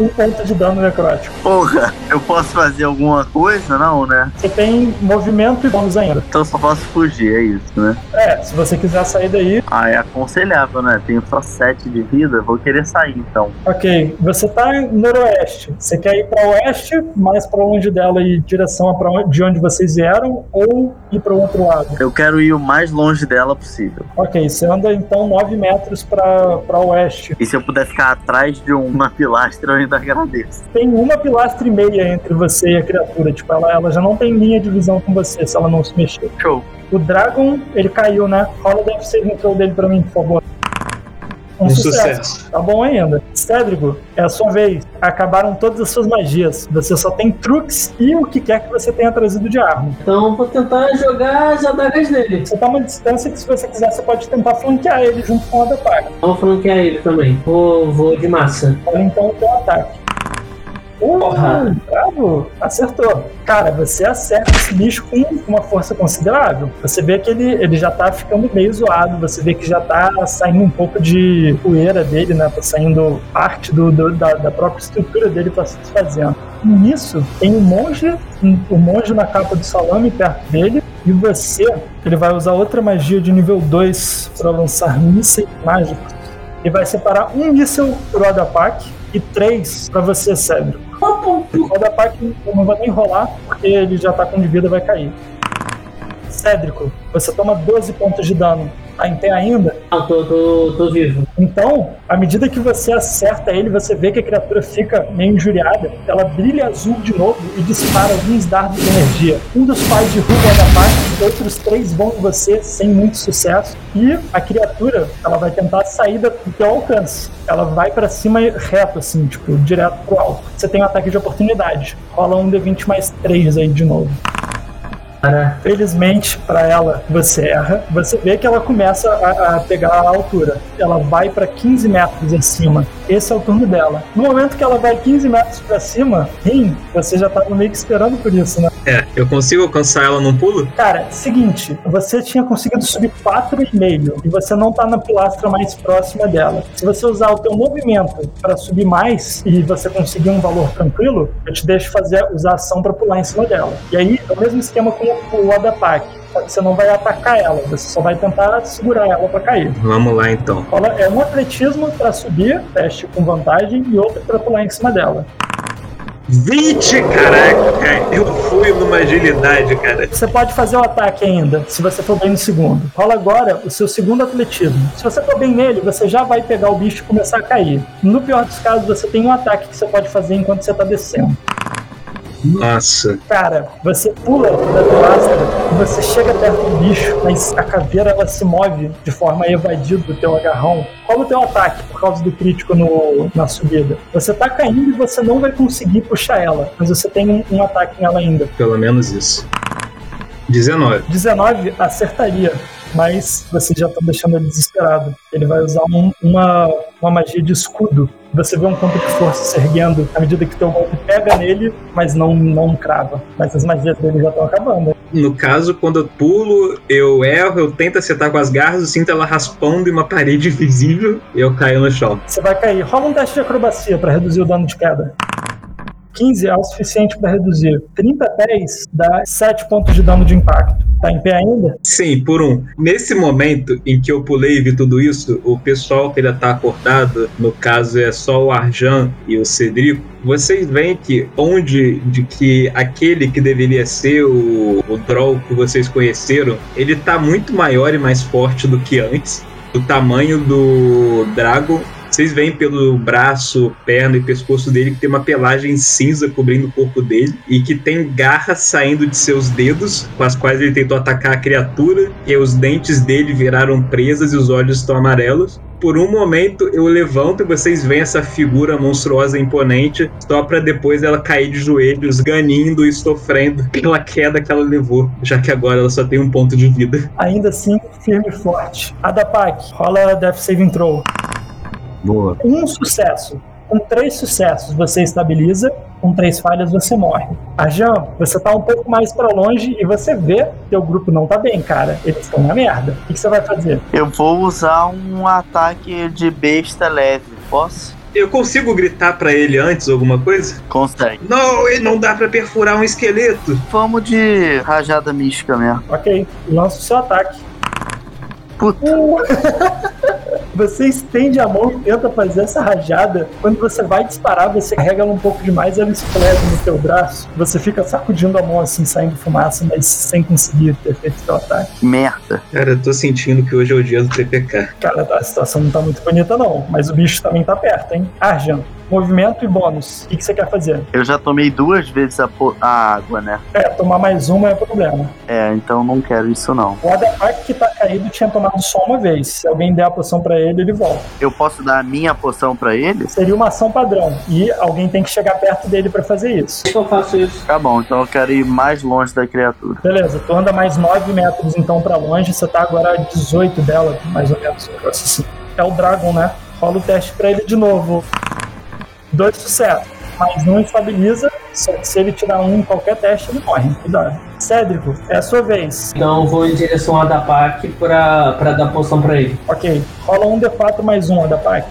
Um ponto de dano necrótico. Porra, eu posso fazer alguma coisa? Não, né? Você tem movimento e bônus ainda. Então só posso fugir, é isso, né? É, se você quiser sair daí. Ah, é aconselhável, né? Tenho só 7 de vida, vou querer sair então. Ok, você tá noroeste. Você quer ir pra oeste, mais pra longe dela e direção onde, de onde vocês vieram, ou ir pro outro lado? Eu quero ir o mais longe dela possível. Ok, você anda então 9 metros pra, pra oeste. E se eu puder ficar atrás de uma pilastra, eu ainda agradeço. Tem uma pilastra e meia entre você e a criatura. Tipo, ela, ela já não tem linha de visão com você se ela não se mexer. Show. O Dragon, ele caiu, né? Rola o Death Saving Throw dele pra mim, por favor. Um sucesso. Tá bom ainda. Cédrico, é a sua vez. Acabaram todas as suas magias. Você só tem truques e o que quer que você tenha trazido de arma. Então vou tentar jogar as adagas nele. Você tá uma distância que, se você quiser, você pode tentar flanquear ele junto com o ataque. Vou flanquear ele também. Vou, vou de massa. Olha então o teu ataque. Porra, bravo, acertou. Cara, você acerta esse bicho com uma força considerável. Você vê que ele, ele já tá ficando meio zoado, você vê que já tá saindo um pouco de poeira dele, né? Tá saindo parte do, do- da, da própria estrutura dele tá se desfazendo. Nisso, tem um monge, um, o monge na capa do salame perto dele, e você, ele vai usar outra magia de nível 2 para lançar mísseis mágicos. Ele vai separar um míssel pro Adapak e três pra você, Cédrico. O Adapak eu não vai nem rolar, porque ele já tá com de vida vai cair. Cédrico, você toma 12 pontos de dano. Tá em pé ainda? Não, tô, tô, tô vivo. Então, à medida que você acerta ele, você vê que a criatura fica meio injuriada. Ela brilha azul de novo e dispara alguns dardos de energia. Um dos quais derruba o Adapak, outros três vão em você sem muito sucesso. E a criatura, ela vai tentar sair do teu alcance. Ela vai pra cima reto, assim, tipo, direto pro alto. Você tem um ataque de oportunidade. Rola um D20 mais 3 aí de novo. Felizmente para ela, você erra. Você vê que ela começa a, a pegar a altura. Ela vai para 15 metros acima. Esse é o turno dela. No momento que ela vai 15 metros para cima, Rim, você já tava meio que esperando por isso, né? É, eu consigo alcançar ela num pulo? Cara, seguinte, você tinha conseguido subir 4,5 e você não tá na pilastra mais próxima dela. Se você usar o teu movimento para subir mais e você conseguir um valor tranquilo, eu te deixo fazer usar a ação para pular em cima dela. E aí é o mesmo esquema com o Adapak. Só que você não vai atacar ela, você só vai tentar segurar ela para cair. Vamos lá então. É um atletismo para subir, teste com vantagem, e outro para pular em cima dela. 20, caraca! Eu fui numa agilidade, cara. Você pode fazer o ataque ainda, se você for bem no segundo. Rola agora o seu segundo atletismo. Se você for bem nele, você já vai pegar o bicho e começar a cair. No pior dos casos, você tem um ataque que você pode fazer enquanto você tá descendo. Nossa. Cara, você pula da pilastra e você chega perto do bicho, mas a caveira ela se move de forma a evadir do teu agarrão. Como o teu ataque, por causa do crítico no, na subida. Você tá caindo e você não vai conseguir puxar ela, mas você tem um, um ataque nela ainda. Pelo menos isso. 19. 19 acertaria, mas você já tá deixando ele desesperado. Ele vai usar um- uma, uma magia de escudo. Você vê um campo de força se erguendo à medida que teu golpe pega nele, mas não, não crava. Mas as magias dele já estão acabando. No caso, quando eu pulo, eu erro, eu tento acertar com as garras, eu sinto ela raspando em uma parede visível e eu caio no chão. Você vai cair. Rola um teste de acrobacia para reduzir o dano de queda. 15 é o suficiente para reduzir. 30 pés dá 7 pontos de dano de impacto. Tá em pé ainda? Sim, por um. Nesse momento em que eu pulei e vi tudo isso, o pessoal que ainda tá acordado, no caso é só o Arjan e o Cedrico, vocês veem que onde de que aquele que deveria ser o, o Droll que vocês conheceram, ele tá muito maior e mais forte do que antes. O tamanho do Dragon vocês veem pelo braço, perna e pescoço dele que tem uma pelagem cinza cobrindo o corpo dele e que tem garras saindo de seus dedos, com as quais ele tentou atacar a criatura, e os dentes dele viraram presas e os olhos estão amarelos. Por um momento eu levanto e vocês veem essa figura monstruosa e imponente, só pra depois ela cair de joelhos, ganindo e sofrendo pela queda que ela levou, já que agora ela só tem um ponto de vida. Ainda assim, firme e forte. Adapak, rola Death Saving Throw. Boa. Um sucesso. Com três sucessos você estabiliza, com três falhas você morre. Arjan, você tá um pouco mais pra longe e você vê que o grupo não tá bem, cara. Eles estão na merda. O que que você vai fazer? Eu vou usar um ataque de besta leve, posso? Eu consigo gritar pra ele antes alguma coisa? Consegue. Não, ele não dá pra perfurar um esqueleto. Vamos de rajada mística mesmo. Ok, lança o seu ataque. Puta. Você estende a mão e tenta fazer essa rajada. Quando você vai disparar, você carrega ela um pouco demais ela explode no teu braço. Você fica sacudindo a mão assim, saindo fumaça, mas sem conseguir ter feito seu ataque. Merda. Cara, eu tô sentindo que hoje é o dia do TPK. Cara, a situação não tá muito bonita não, mas o bicho também tá perto, hein? Arjan, movimento e bônus. O que, que você quer fazer? Eu já tomei duas vezes a, po- a água, né? É, tomar mais uma é problema. É, então não quero isso não. O Adapak que tá caído tinha tomado só uma vez. Se alguém der a poção pra ele, ele volta. Eu posso dar a minha poção pra ele? Seria uma ação padrão. E alguém tem que chegar perto dele pra fazer isso. Como eu faço isso? Tá bom, então eu quero ir mais longe da criatura. Beleza, tu anda mais 9 metros então pra longe, você tá agora a 18 dela, mais ou menos. assim. É o Dragon, né? Rola o teste pra ele de novo. Dois sucessos. Mas não estabiliza, só que se ele tirar um em qualquer teste, ele morre. Cuidado. Cédrico, é a sua vez. Então vou em direção a Adapak pra, pra dar poção pra ele. Ok. Rola um D4 mais um, Adapak.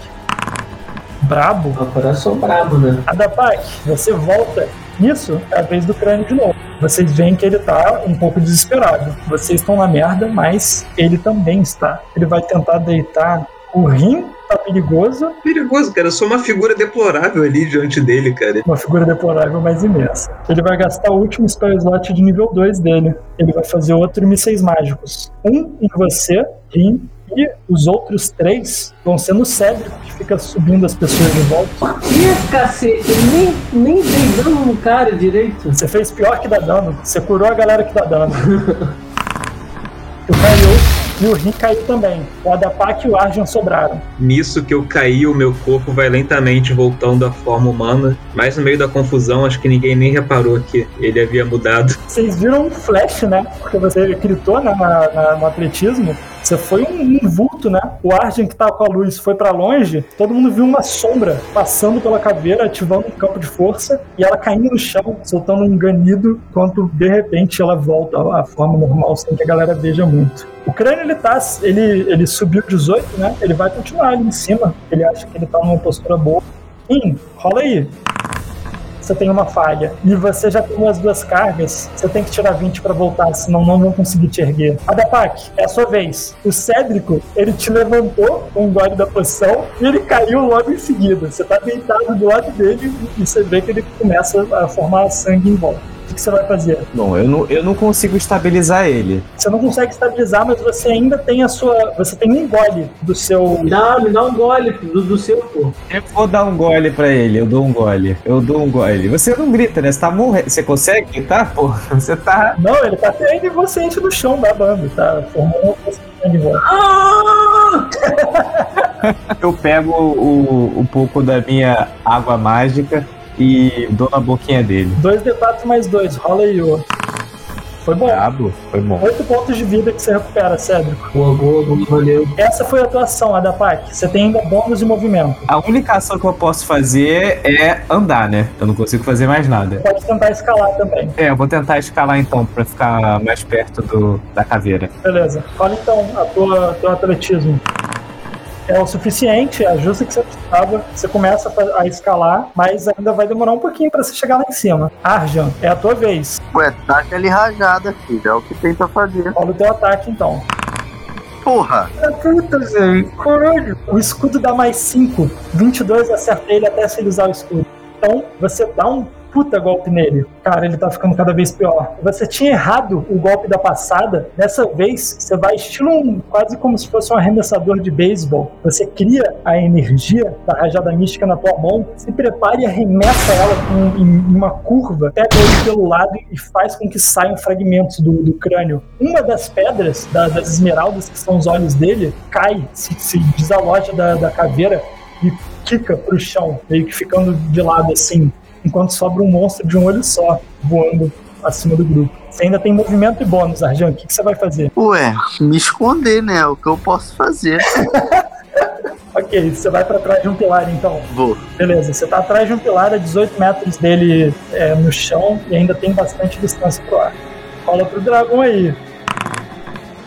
Brabo? Agora eu sou brabo, né? Adapak, você volta. Nisso é a vez do crânio de novo. Vocês veem que ele tá um pouco desesperado. Vocês estão na merda, mas ele também está. Ele vai tentar deitar o rim, tá perigoso. Perigoso, cara. Eu sou uma figura deplorável ali diante dele, cara. Uma figura deplorável mais imensa. Ele vai gastar o último spell slot de nível 2 dele. Ele vai fazer outro mísseis mágicos. Um em você, rim, e os outros três vão ser no Cédrico, que fica subindo as pessoas de volta. Ih, cacete, nem, nem dei dano no cara direito. Você fez pior que dá dano. Você curou a galera que dá dano. o caiu e o Rin caiu também. O Adapak e o Arjan sobraram. Nisso que eu caí, o meu corpo vai lentamente voltando à forma humana. Mas no meio da confusão, acho que ninguém nem reparou que ele havia mudado. Vocês viram um flash, né? Porque você gritou né, na- na- no atletismo. Você foi um, um vulto, né? O Arjan que tava com a luz foi pra longe. Todo mundo viu uma sombra passando pela caveira, ativando um campo de força. E ela caindo no chão, soltando um ganido. Enquanto de repente ela volta à forma normal, sem que a galera veja muito. O crânio ele tá. Ele, ele subiu 18, né? Ele vai continuar ali em cima. Ele acha que ele tá numa postura boa. Hum, rola aí você tem uma falha e você já tomou as duas cargas, você tem que tirar 20 pra voltar, senão não vão conseguir te erguer. Adapak, é a sua vez. O Cédrico, ele te levantou com o gole da poção e ele caiu logo em seguida. Você tá deitado do lado dele e você vê que ele começa a formar sangue em volta. O que você vai fazer? Bom, eu não, eu não consigo estabilizar ele. Você não consegue estabilizar, mas você ainda tem a sua. Você tem um gole do seu. Dá, me dá um gole do, do seu corpo. Eu vou dar um gole pra ele, eu dou um gole. Eu dou um gole. Você não grita, né? Você tá morrendo. Você consegue gritar, pô? Você tá. Não, ele tá caindo e você enche no chão babando, tá? Formando uma de em volta. Eu pego o, um pouco da minha água mágica e dou na boquinha dele. 2d4 mais 2, rola aí, ô. Foi bom. Brabo, foi bom. 8 pontos de vida que você recupera, Cédrico. Boa, boa, boa, valeu. Essa foi a tua ação, Adapak. Você tem ainda bônus de movimento. A única ação que eu posso fazer é andar, né? Eu não consigo fazer mais nada. Pode tentar escalar também. É, eu vou tentar escalar então, pra ficar mais perto do, da caveira. Beleza. Fala então a tua teu atletismo. É o suficiente, é justo que você precisava. Você começa a escalar, mas ainda vai demorar um pouquinho pra você chegar lá em cima. Arjan, é a tua vez. Ué, taca ele rajada, filho. É o que tem pra fazer. Rola o teu ataque então. Porra! Puta, velho. Caralho. O escudo dá mais 5. 22 acerta ele até se ele usar o escudo. Então, você dá um puta golpe nele. Cara, ele tá ficando cada vez pior. Você tinha errado o golpe da passada. Dessa vez, você vai estilo um, quase como se fosse um arremessador de beisebol. Você cria a energia da rajada mística na tua mão, se prepara e arremessa ela com- em uma curva, pega ele pelo lado e faz com que saiam fragmentos do, do crânio. Uma das pedras, da- das esmeraldas, que são os olhos dele, cai, se, se desaloja da, da caveira e quica pro chão, meio que ficando de lado assim, enquanto sobra um monstro de um olho só voando acima do grupo. Você ainda tem movimento e bônus, Arjan. O que, que você vai fazer? Ué, me esconder, né? É o que eu posso fazer. Ok, você vai pra trás de um pilar então. Vou. Beleza, você tá atrás de um pilar a 18 metros dele é, no chão e ainda tem bastante distância pro ar. Rola pro dragão aí.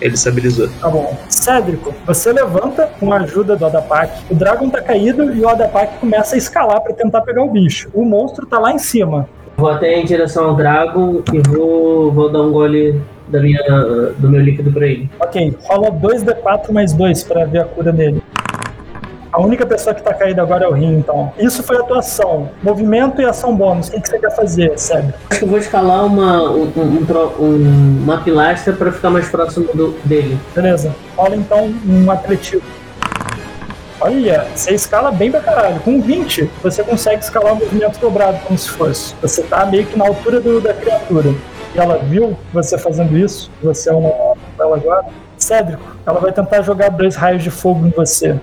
Ele estabilizou. Tá bom. Cédrico, você levanta com a ajuda do Adapak. O Dragon tá caído e o Adapak começa a escalar pra tentar pegar o bicho. O monstro tá lá em cima. Vou até em direção ao Dragon e vou, vou dar um gole da minha, do meu líquido pra ele. Ok, rola 2d4 mais 2 pra ver a cura dele. A única pessoa que tá caída agora é o Rim, então. Isso foi a tua ação. Movimento e ação bônus. O que, que você quer fazer, Cédrico? Acho que eu vou escalar uma, um, um um- uma pilastra pra ficar mais próximo do- dele. Beleza. Rola então um atletismo. Olha, você escala bem pra caralho. Com 20, você consegue escalar o movimento dobrado como se fosse. Você tá meio que na altura do- da criatura. E ela viu você fazendo isso, você é uma ela agora. Cédrico, ela vai tentar jogar dois raios de fogo em você.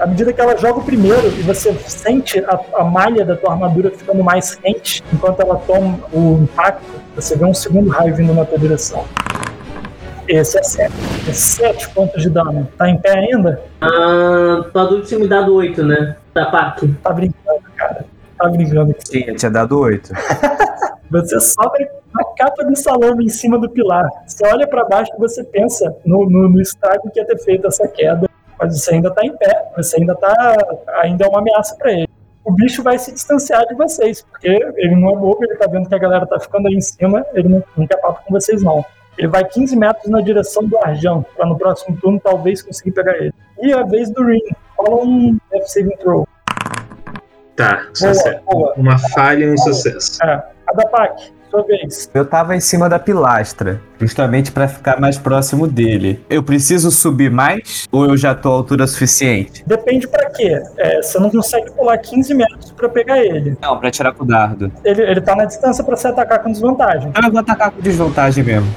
À medida que ela joga o primeiro e você sente a, a malha da tua armadura ficando mais quente, enquanto ela toma o impacto, você vê um segundo raio vindo na tua direção. Esse é 7. É 7 pontos de dano. Tá em pé ainda? Ah, adulto tinha me dado 8, né? Da PAC. Tá brincando, cara. Tá brincando. Sim, eu tinha dado 8. Você sobe na capa do salame em cima do pilar. Você olha pra baixo e você pensa no, no, no estrago que ia ter feito essa queda. Mas você ainda tá em pé. Você ainda tá. Ainda é uma ameaça pra ele. O bicho vai se distanciar de vocês, porque ele não é bobo, ele tá vendo que a galera tá ficando aí em cima, ele não, não quer papo com vocês, não. Ele vai 15 metros na direção do Arjão, pra no próximo turno talvez conseguir pegar ele. E a vez do Ring. Rola um Death Saving Throw. Tá, Boa, sucesso. boa. Uma falha e um sucesso. É. Adapak, sua vez. Eu tava em cima da pilastra, justamente pra ficar mais próximo dele. Eu preciso subir mais ou eu já tô à altura suficiente? Depende pra quê. É, você não consegue pular 15 metros pra pegar ele. Não, pra tirar com o dardo. ele. Ele tá na distância pra você atacar com desvantagem. Eu vou atacar com desvantagem mesmo.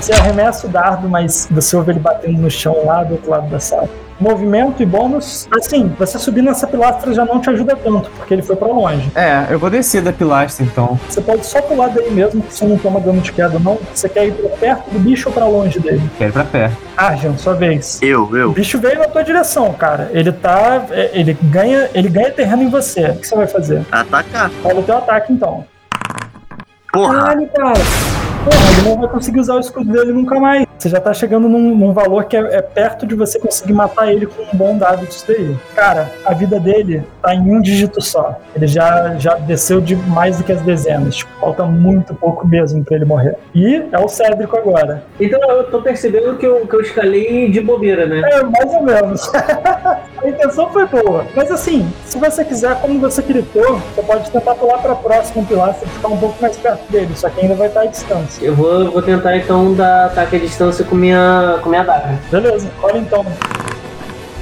Você arremessa o dardo, mas você ouve ele batendo no chão lá do outro lado da sala. Movimento e bônus. Assim, você subir nessa pilastra já não te ajuda tanto, porque ele foi pra longe. É, eu vou descer da pilastra então. Você pode só pular dele mesmo, que você não toma dano de queda, não. Você quer ir pra perto do bicho ou pra longe dele? Quero ir pra pé. Arjan, sua vez. Eu, O eu. bicho veio na tua direção, cara. Ele tá. é, Ele ganha, ele ganha terreno em você. O que você vai fazer? Atacar. Rola o teu ataque então. Porra. Caralho, cara. Porra, ele não vai conseguir usar o escudo dele nunca mais. Você já tá chegando num, num valor que é, é perto de você conseguir matar ele com um bom dado disso daí. Cara, a vida dele tá em um dígito só. Ele já, já desceu de mais do que as dezenas. Tipo, falta muito pouco mesmo pra ele morrer. E é o Cédrico agora. Então eu tô percebendo que eu, que eu escalei de bobeira, né? É, mais ou menos. a intenção foi boa. Mas assim, se você quiser, como você gritou, você pode tentar pular pra próxima pilastra e ficar um pouco mais perto dele. Só que ainda vai estar à distância. Eu vou, vou tentar então dar ataque à distância com minha, com minha daga. Beleza, olha então.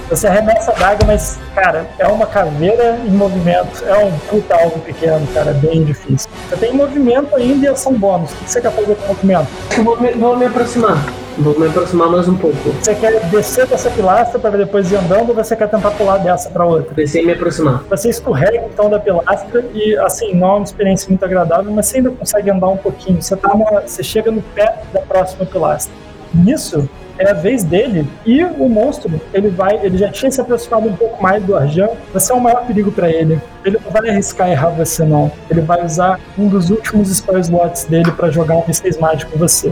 Você arremessa a daga, mas, cara, é uma caveira em movimento. É um puta alvo pequeno, cara, bem difícil. Você tem movimento ainda e ação bônus. O que você quer fazer com o movimento? Eu vou me, vou me aproximar. Vou me aproximar mais um pouco. Você quer descer dessa pilastra para depois ir andando ou você quer tentar pular dessa para outra? Descer e me aproximar. Você escorrega então da pilastra e, assim, não é uma experiência muito agradável, mas você ainda consegue andar um pouquinho. Você, tá na- você chega no pé da próxima pilastra. Nisso, é a vez dele e o monstro, ele vai, ele já tinha se aproximado um pouco mais do Arjan. Você é o maior perigo para ele. Ele não vai arriscar errar você não. Ele vai usar um dos últimos spell slots dele para jogar um V6 mágico em você.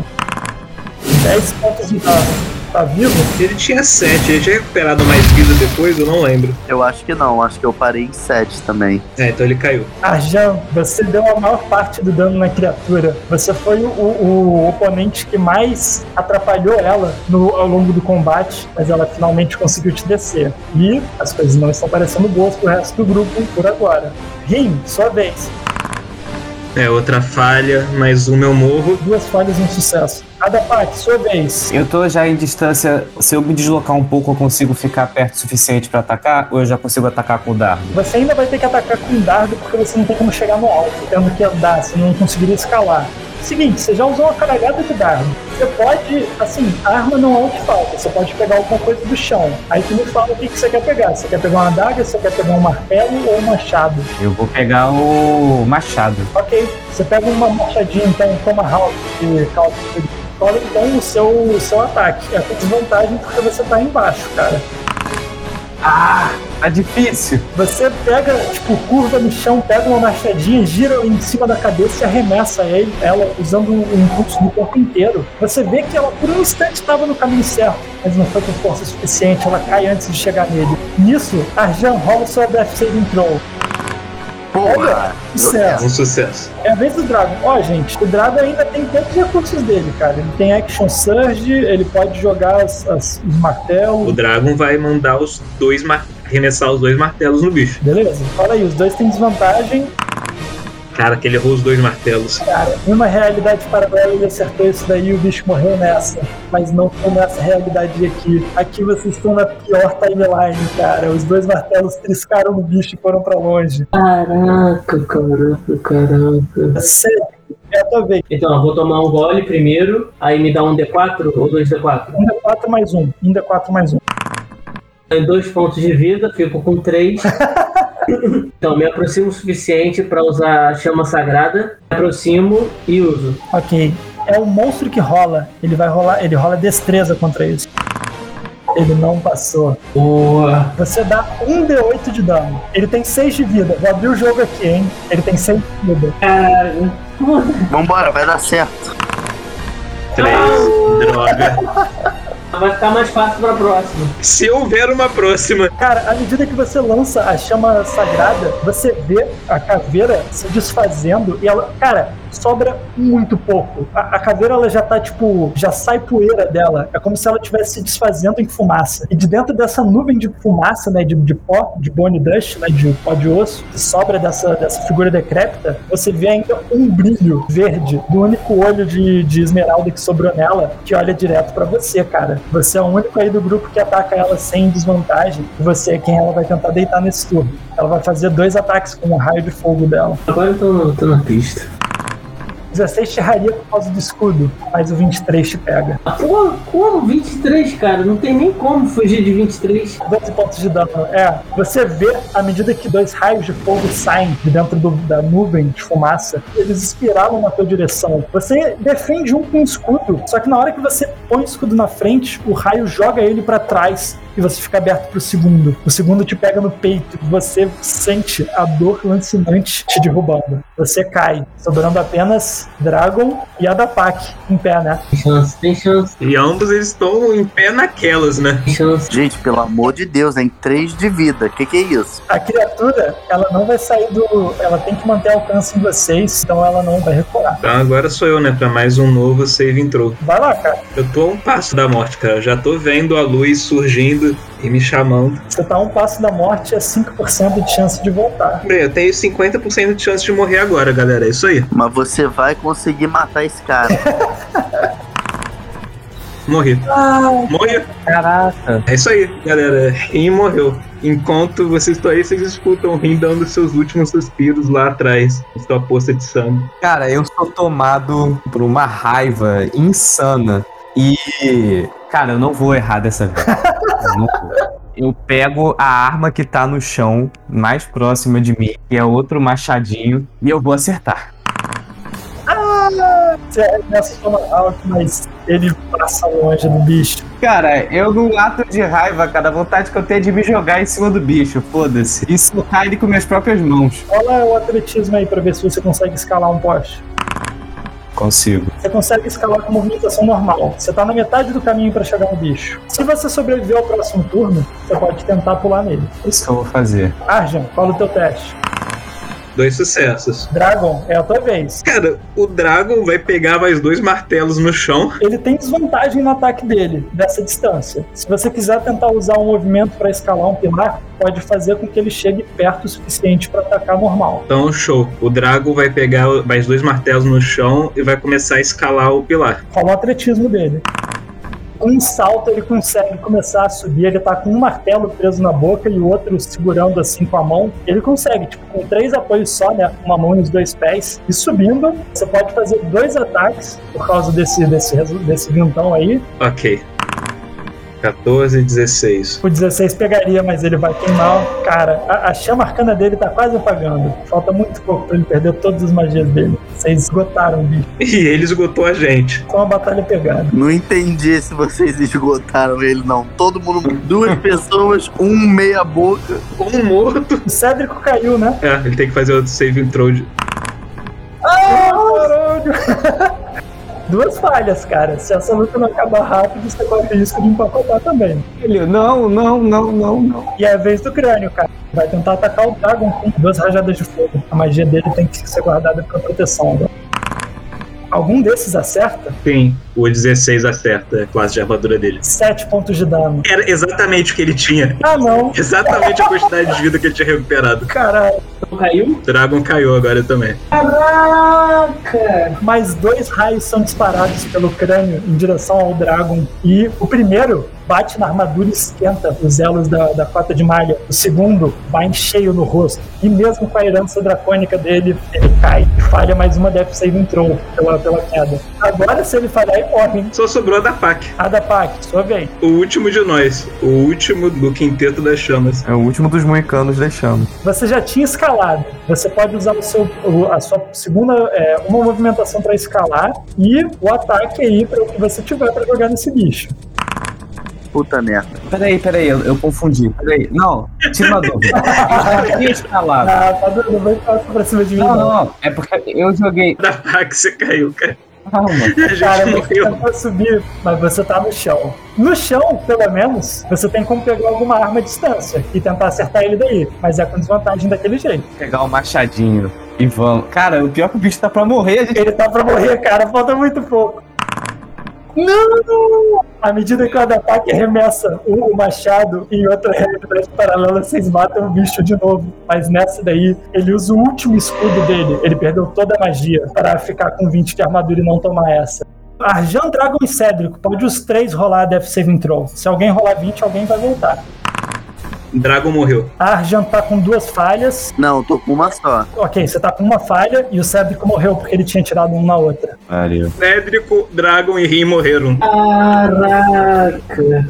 10 pontos de dano. Tá vivo? Ele tinha 7, ele tinha recuperado mais vida depois, eu não lembro. Eu acho que não, acho que eu parei em 7 também. É, então ele caiu. Arjan, você deu a maior parte do dano na criatura. Você foi o, o oponente que mais atrapalhou ela no- ao longo do combate, mas ela finalmente conseguiu te descer. E as coisas não estão parecendo boas pro resto do grupo por agora. Rim, sua vez. É, outra falha, mais um eu morro. Duas falhas e um sucesso. Adapak, sua vez. Eu tô já em distância. Se eu me deslocar um pouco, eu consigo ficar perto o suficiente pra atacar? Ou eu já consigo atacar com o dardo? Você ainda vai ter que atacar com dardo porque você não tem como chegar no alto, tendo que andar, você não conseguiria escalar. Seguinte, você já usou uma carregada de dardo. Você pode, assim, a arma não é o que falta, você pode pegar alguma coisa do chão. Aí tu me fala o que, que você quer pegar. Você quer pegar uma adaga, você quer pegar um martelo ou um machado? Eu vou pegar o machado. Ok, você pega uma machadinha, então, um tomahawk causa Olha então o seu, o seu ataque. É com desvantagem porque você tá embaixo, cara. Ah! Tá difícil. Você pega, tipo, curva no chão, pega uma machadinha, gira em cima da cabeça e arremessa ele, ela usando um impulso do corpo inteiro. Você vê que ela por um instante estava no caminho certo, mas não foi com força suficiente, ela cai antes de chegar nele. Nisso, Arjan rola sua Death Saving Throw. Olha, sucesso. Um sucesso. É a vez do Dragon. Ó, gente, o Dragon ainda tem todos os recursos dele, cara. Ele tem Action Surge, ele pode jogar as- as- os martelos. O Dragon vai mandar os dois mar... arremessar os dois martelos no bicho. Beleza, fala aí, os dois têm desvantagem. Cara, que ele errou os dois martelos. Cara, em uma realidade paralela ele acertou isso daí e o bicho morreu nessa. Mas não foi nessa realidade aqui. Aqui vocês estão na pior timeline, cara. Os dois martelos triscaram no bicho e foram pra longe. Caraca, caraca, caraca. Sério, é. Então, eu vou tomar um gole primeiro, aí me dá um D4 ou dois D4? Um D4 mais um. Um D4 mais um. Dois pontos de vida, fico com três. então, me aproximo o suficiente pra usar a chama sagrada. Me aproximo e uso. Ok. É o monstro que rola. Ele vai rolar. Ele rola destreza contra isso. Ele não passou. Boa. Você dá um D8 de dano. Ele tem 6 de vida. Vou abrir o jogo aqui, hein? Ele tem 6 de vida. Caralho. Vambora, vai dar certo. Três. Droga. Vai ficar mais fácil pra próxima. Se houver uma próxima. Cara, à medida que você lança a chama sagrada, você vê a caveira se desfazendo e ela, cara, sobra muito pouco. A, a caveira ela já tá tipo, já sai poeira dela. É como se ela estivesse se desfazendo em fumaça. E de dentro dessa nuvem de fumaça, né, de, de pó, de bone dust, né, de pó de osso, que sobra dessa, dessa figura decrépita, você vê ainda um brilho verde do único olho de, de esmeralda que sobrou nela, que olha direto pra você, cara. Você é o único aí do grupo que ataca ela sem desvantagem. E você é quem ela vai tentar deitar nesse turno. Ela vai fazer dois ataques com o raio de fogo dela. Agora eu tô, tô na pista. 16 te erraria por causa do escudo, mas o 23 te pega. Pô, como? 23, cara? Não tem nem como fugir de 23. 12 pontos de dano. É, você vê, à medida que dois raios de fogo saem de dentro do- da nuvem de fumaça, eles espiralam na tua direção. Você defende um com um escudo, só que na hora que você põe o escudo na frente, o raio joga ele pra trás e você fica aberto pro segundo. O segundo te pega no peito e você sente a dor lancinante te derrubando. Você cai, sobrando apenas Dragon e Adapak em pé, né? Tem chance, tem chance, E ambos eles estão em pé naquelas, né? tem chance. Gente, pelo amor de Deus, tem 3 de vida. Que que é isso? A criatura, ela não vai sair do. Ela tem que manter alcance em vocês, então ela não vai recuar. Então agora sou eu, né? Pra mais um novo save intro. Vai lá, cara. Eu tô a um passo da morte, cara. Eu já tô vendo a luz surgindo e me chamando. Você tá a um passo da morte, é 5% de chance de voltar. Bem, eu tenho 50% de chance de morrer agora, galera. É isso aí. Mas você vai conseguir matar esse cara. Morri. Ah, Morri. Caraca. É isso aí, galera. Rin morreu. Enquanto vocês estão aí, vocês escutam o Rin dando seus últimos suspiros lá atrás, em sua poça de sangue. Cara, eu sou tomado por uma raiva insana. E, cara, eu não vou errar dessa vez. Eu não vou. Eu pego a arma que tá no chão, mais próxima de mim, que é outro machadinho, e eu vou acertar. Você arremessa o Tomahawk, mas ele passa longe do bicho. Cara, eu num ato de raiva, cara, a vontade que eu tenho é de me jogar em cima do bicho, foda-se. E socar ele com minhas próprias mãos. Rola o atletismo aí pra ver se você consegue escalar um poste. Consigo. Você consegue escalar com movimentação normal. Você tá na metade do caminho pra chegar no bicho. Se você sobreviver ao próximo turno, você pode tentar pular nele. Isso que eu vou fazer. Arjan, fala o teu teste. Dois sucessos. Dragon, é a tua vez. Cara, o Dragon vai pegar mais dois martelos no chão. Ele tem desvantagem no ataque dele, dessa distância. Se você quiser tentar usar um movimento para escalar um pilar, pode fazer com que ele chegue perto o suficiente para atacar normal. Então, show. O Dragon vai pegar mais dois martelos no chão e vai começar a escalar o pilar. Fala o atletismo dele. Com um salto, ele consegue começar a subir. Ele tá com um martelo preso na boca e o outro segurando assim com a mão. Ele consegue, tipo, com três apoios só, né? Uma mão e os dois pés. E subindo, você pode fazer dois ataques por causa desse, desse, desse vintão aí. Ok. 14 e 16. O 16 pegaria, mas ele vai queimar. Cara, a, a chama arcana dele tá quase apagando. Falta muito pouco pra ele perder todas as magias dele. Vocês esgotaram o bicho. E ele esgotou a gente. Foi uma batalha pegada. Não entendi se vocês esgotaram ele, não. Todo mundo, duas pessoas, um meia boca. Um morto. O Cédrico caiu, né? É, ele tem que fazer outro saving throw. De... Ah, caralho! Duas falhas, cara. Se essa luta não acabar rápido, você corre risco de empacotar também. Ele, não, não, não, não, não. E é a vez do crânio, cara. Vai tentar atacar o Dragon com duas rajadas de fogo. A magia dele tem que ser guardada pra proteção. Né? Algum desses acerta? Sim, o 16 acerta a classe de armadura dele. 7 pontos de dano. Era exatamente o que ele tinha. Ah, não. Exatamente a quantidade de vida que ele tinha recuperado. Caralho. Caiu? O Dragon caiu agora também. Caraca! Mais dois raios são disparados pelo crânio em direção ao Dragon. E o primeiro bate na armadura e esquenta os elos da, da cota de malha. O segundo vai em cheio no rosto. E mesmo com a herança dracônica dele, ele cai e falha mais uma Death Saving Throw pela, pela queda. Agora, se ele falhar, ele morre. Só sobrou a da PAC. A da PAC, sua vez. O último de nós. O último do quinteto das chamas. É o último dos moicanos deixando. Você já tinha escalado. Você pode usar o seu, a sua segunda, é, uma movimentação para escalar e o ataque aí para o que você tiver para jogar nesse bicho. Puta merda. Peraí, peraí, eu, eu confundi. Peraí. Não, tira uma dúvida. Eu tinha escalado. Ah, tá dando, não vai pra cima de mim. Não, não, é porque eu joguei. Da PAC você caiu, cara. Calma. A gente Cara, você tentou subir, mas você tá no chão. No chão, pelo menos, você tem como pegar alguma arma à distância e tentar acertar ele daí. Mas é com desvantagem daquele jeito. Pegar o machadinho e vamos. Cara, o pior é que o bicho tá pra morrer, gente. Ele tá pra morrer, cara, falta muito pouco. Não! À medida que o ataque arremessa o, machado em outra realidade paralela, vocês matam o bicho de novo. Mas nessa daí, ele usa o último escudo dele. Ele perdeu toda a magia para ficar com 20 de armadura e não tomar essa. Arjan, Dragon e Cédrico, pode os três rolar Death Saving Throw. Se alguém rolar 20, alguém vai voltar. Dragon morreu. Arjan tá com duas falhas. Não, tô com uma só. Ok, você tá com uma falha e o Cédrico morreu porque ele tinha tirado um na outra. Valeu. Cédrico, Dragon e Rim morreram. Caraca!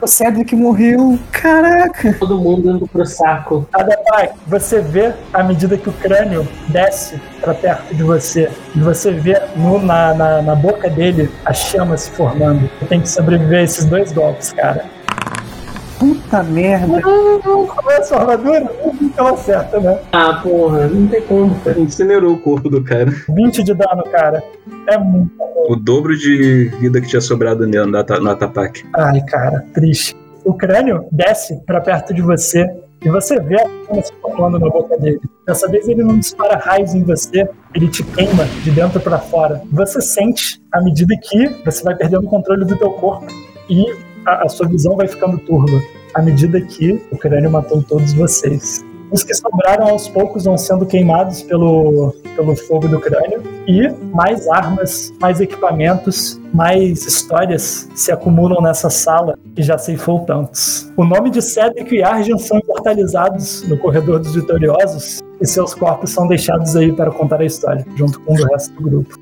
O Cedric morreu. Caraca. Todo mundo indo pro saco. Adapai, você vê à medida que o crânio desce pra perto de você e você vê no- na, na, na boca dele as chamas se formando. Você tem que sobreviver a esses dois golpes, cara. Puta merda. Qual é a sua armadura? Ela acerta, né? Ah, porra, não tem como, cara. Incinerou o corpo do cara. 20 de dano, cara. É muito. O dobro de vida que tinha sobrado nele no, ata- no ataque. Ai, cara, triste. O crânio desce pra perto de você e você vê a chama se formando na boca dele. Dessa vez ele não dispara raios em você, ele te queima de dentro pra fora. Você sente à medida que você vai perdendo o controle do teu corpo e a, a sua visão vai ficando turva à medida que o crânio matou todos vocês. Os que sobraram aos poucos vão sendo queimados pelo, pelo fogo do crânio e mais armas, mais equipamentos, mais histórias se acumulam nessa sala que já ceifou tantos. O nome de Cedric e Argent são imortalizados no corredor dos vitoriosos e seus corpos são deixados aí para contar a história, junto com o resto do grupo.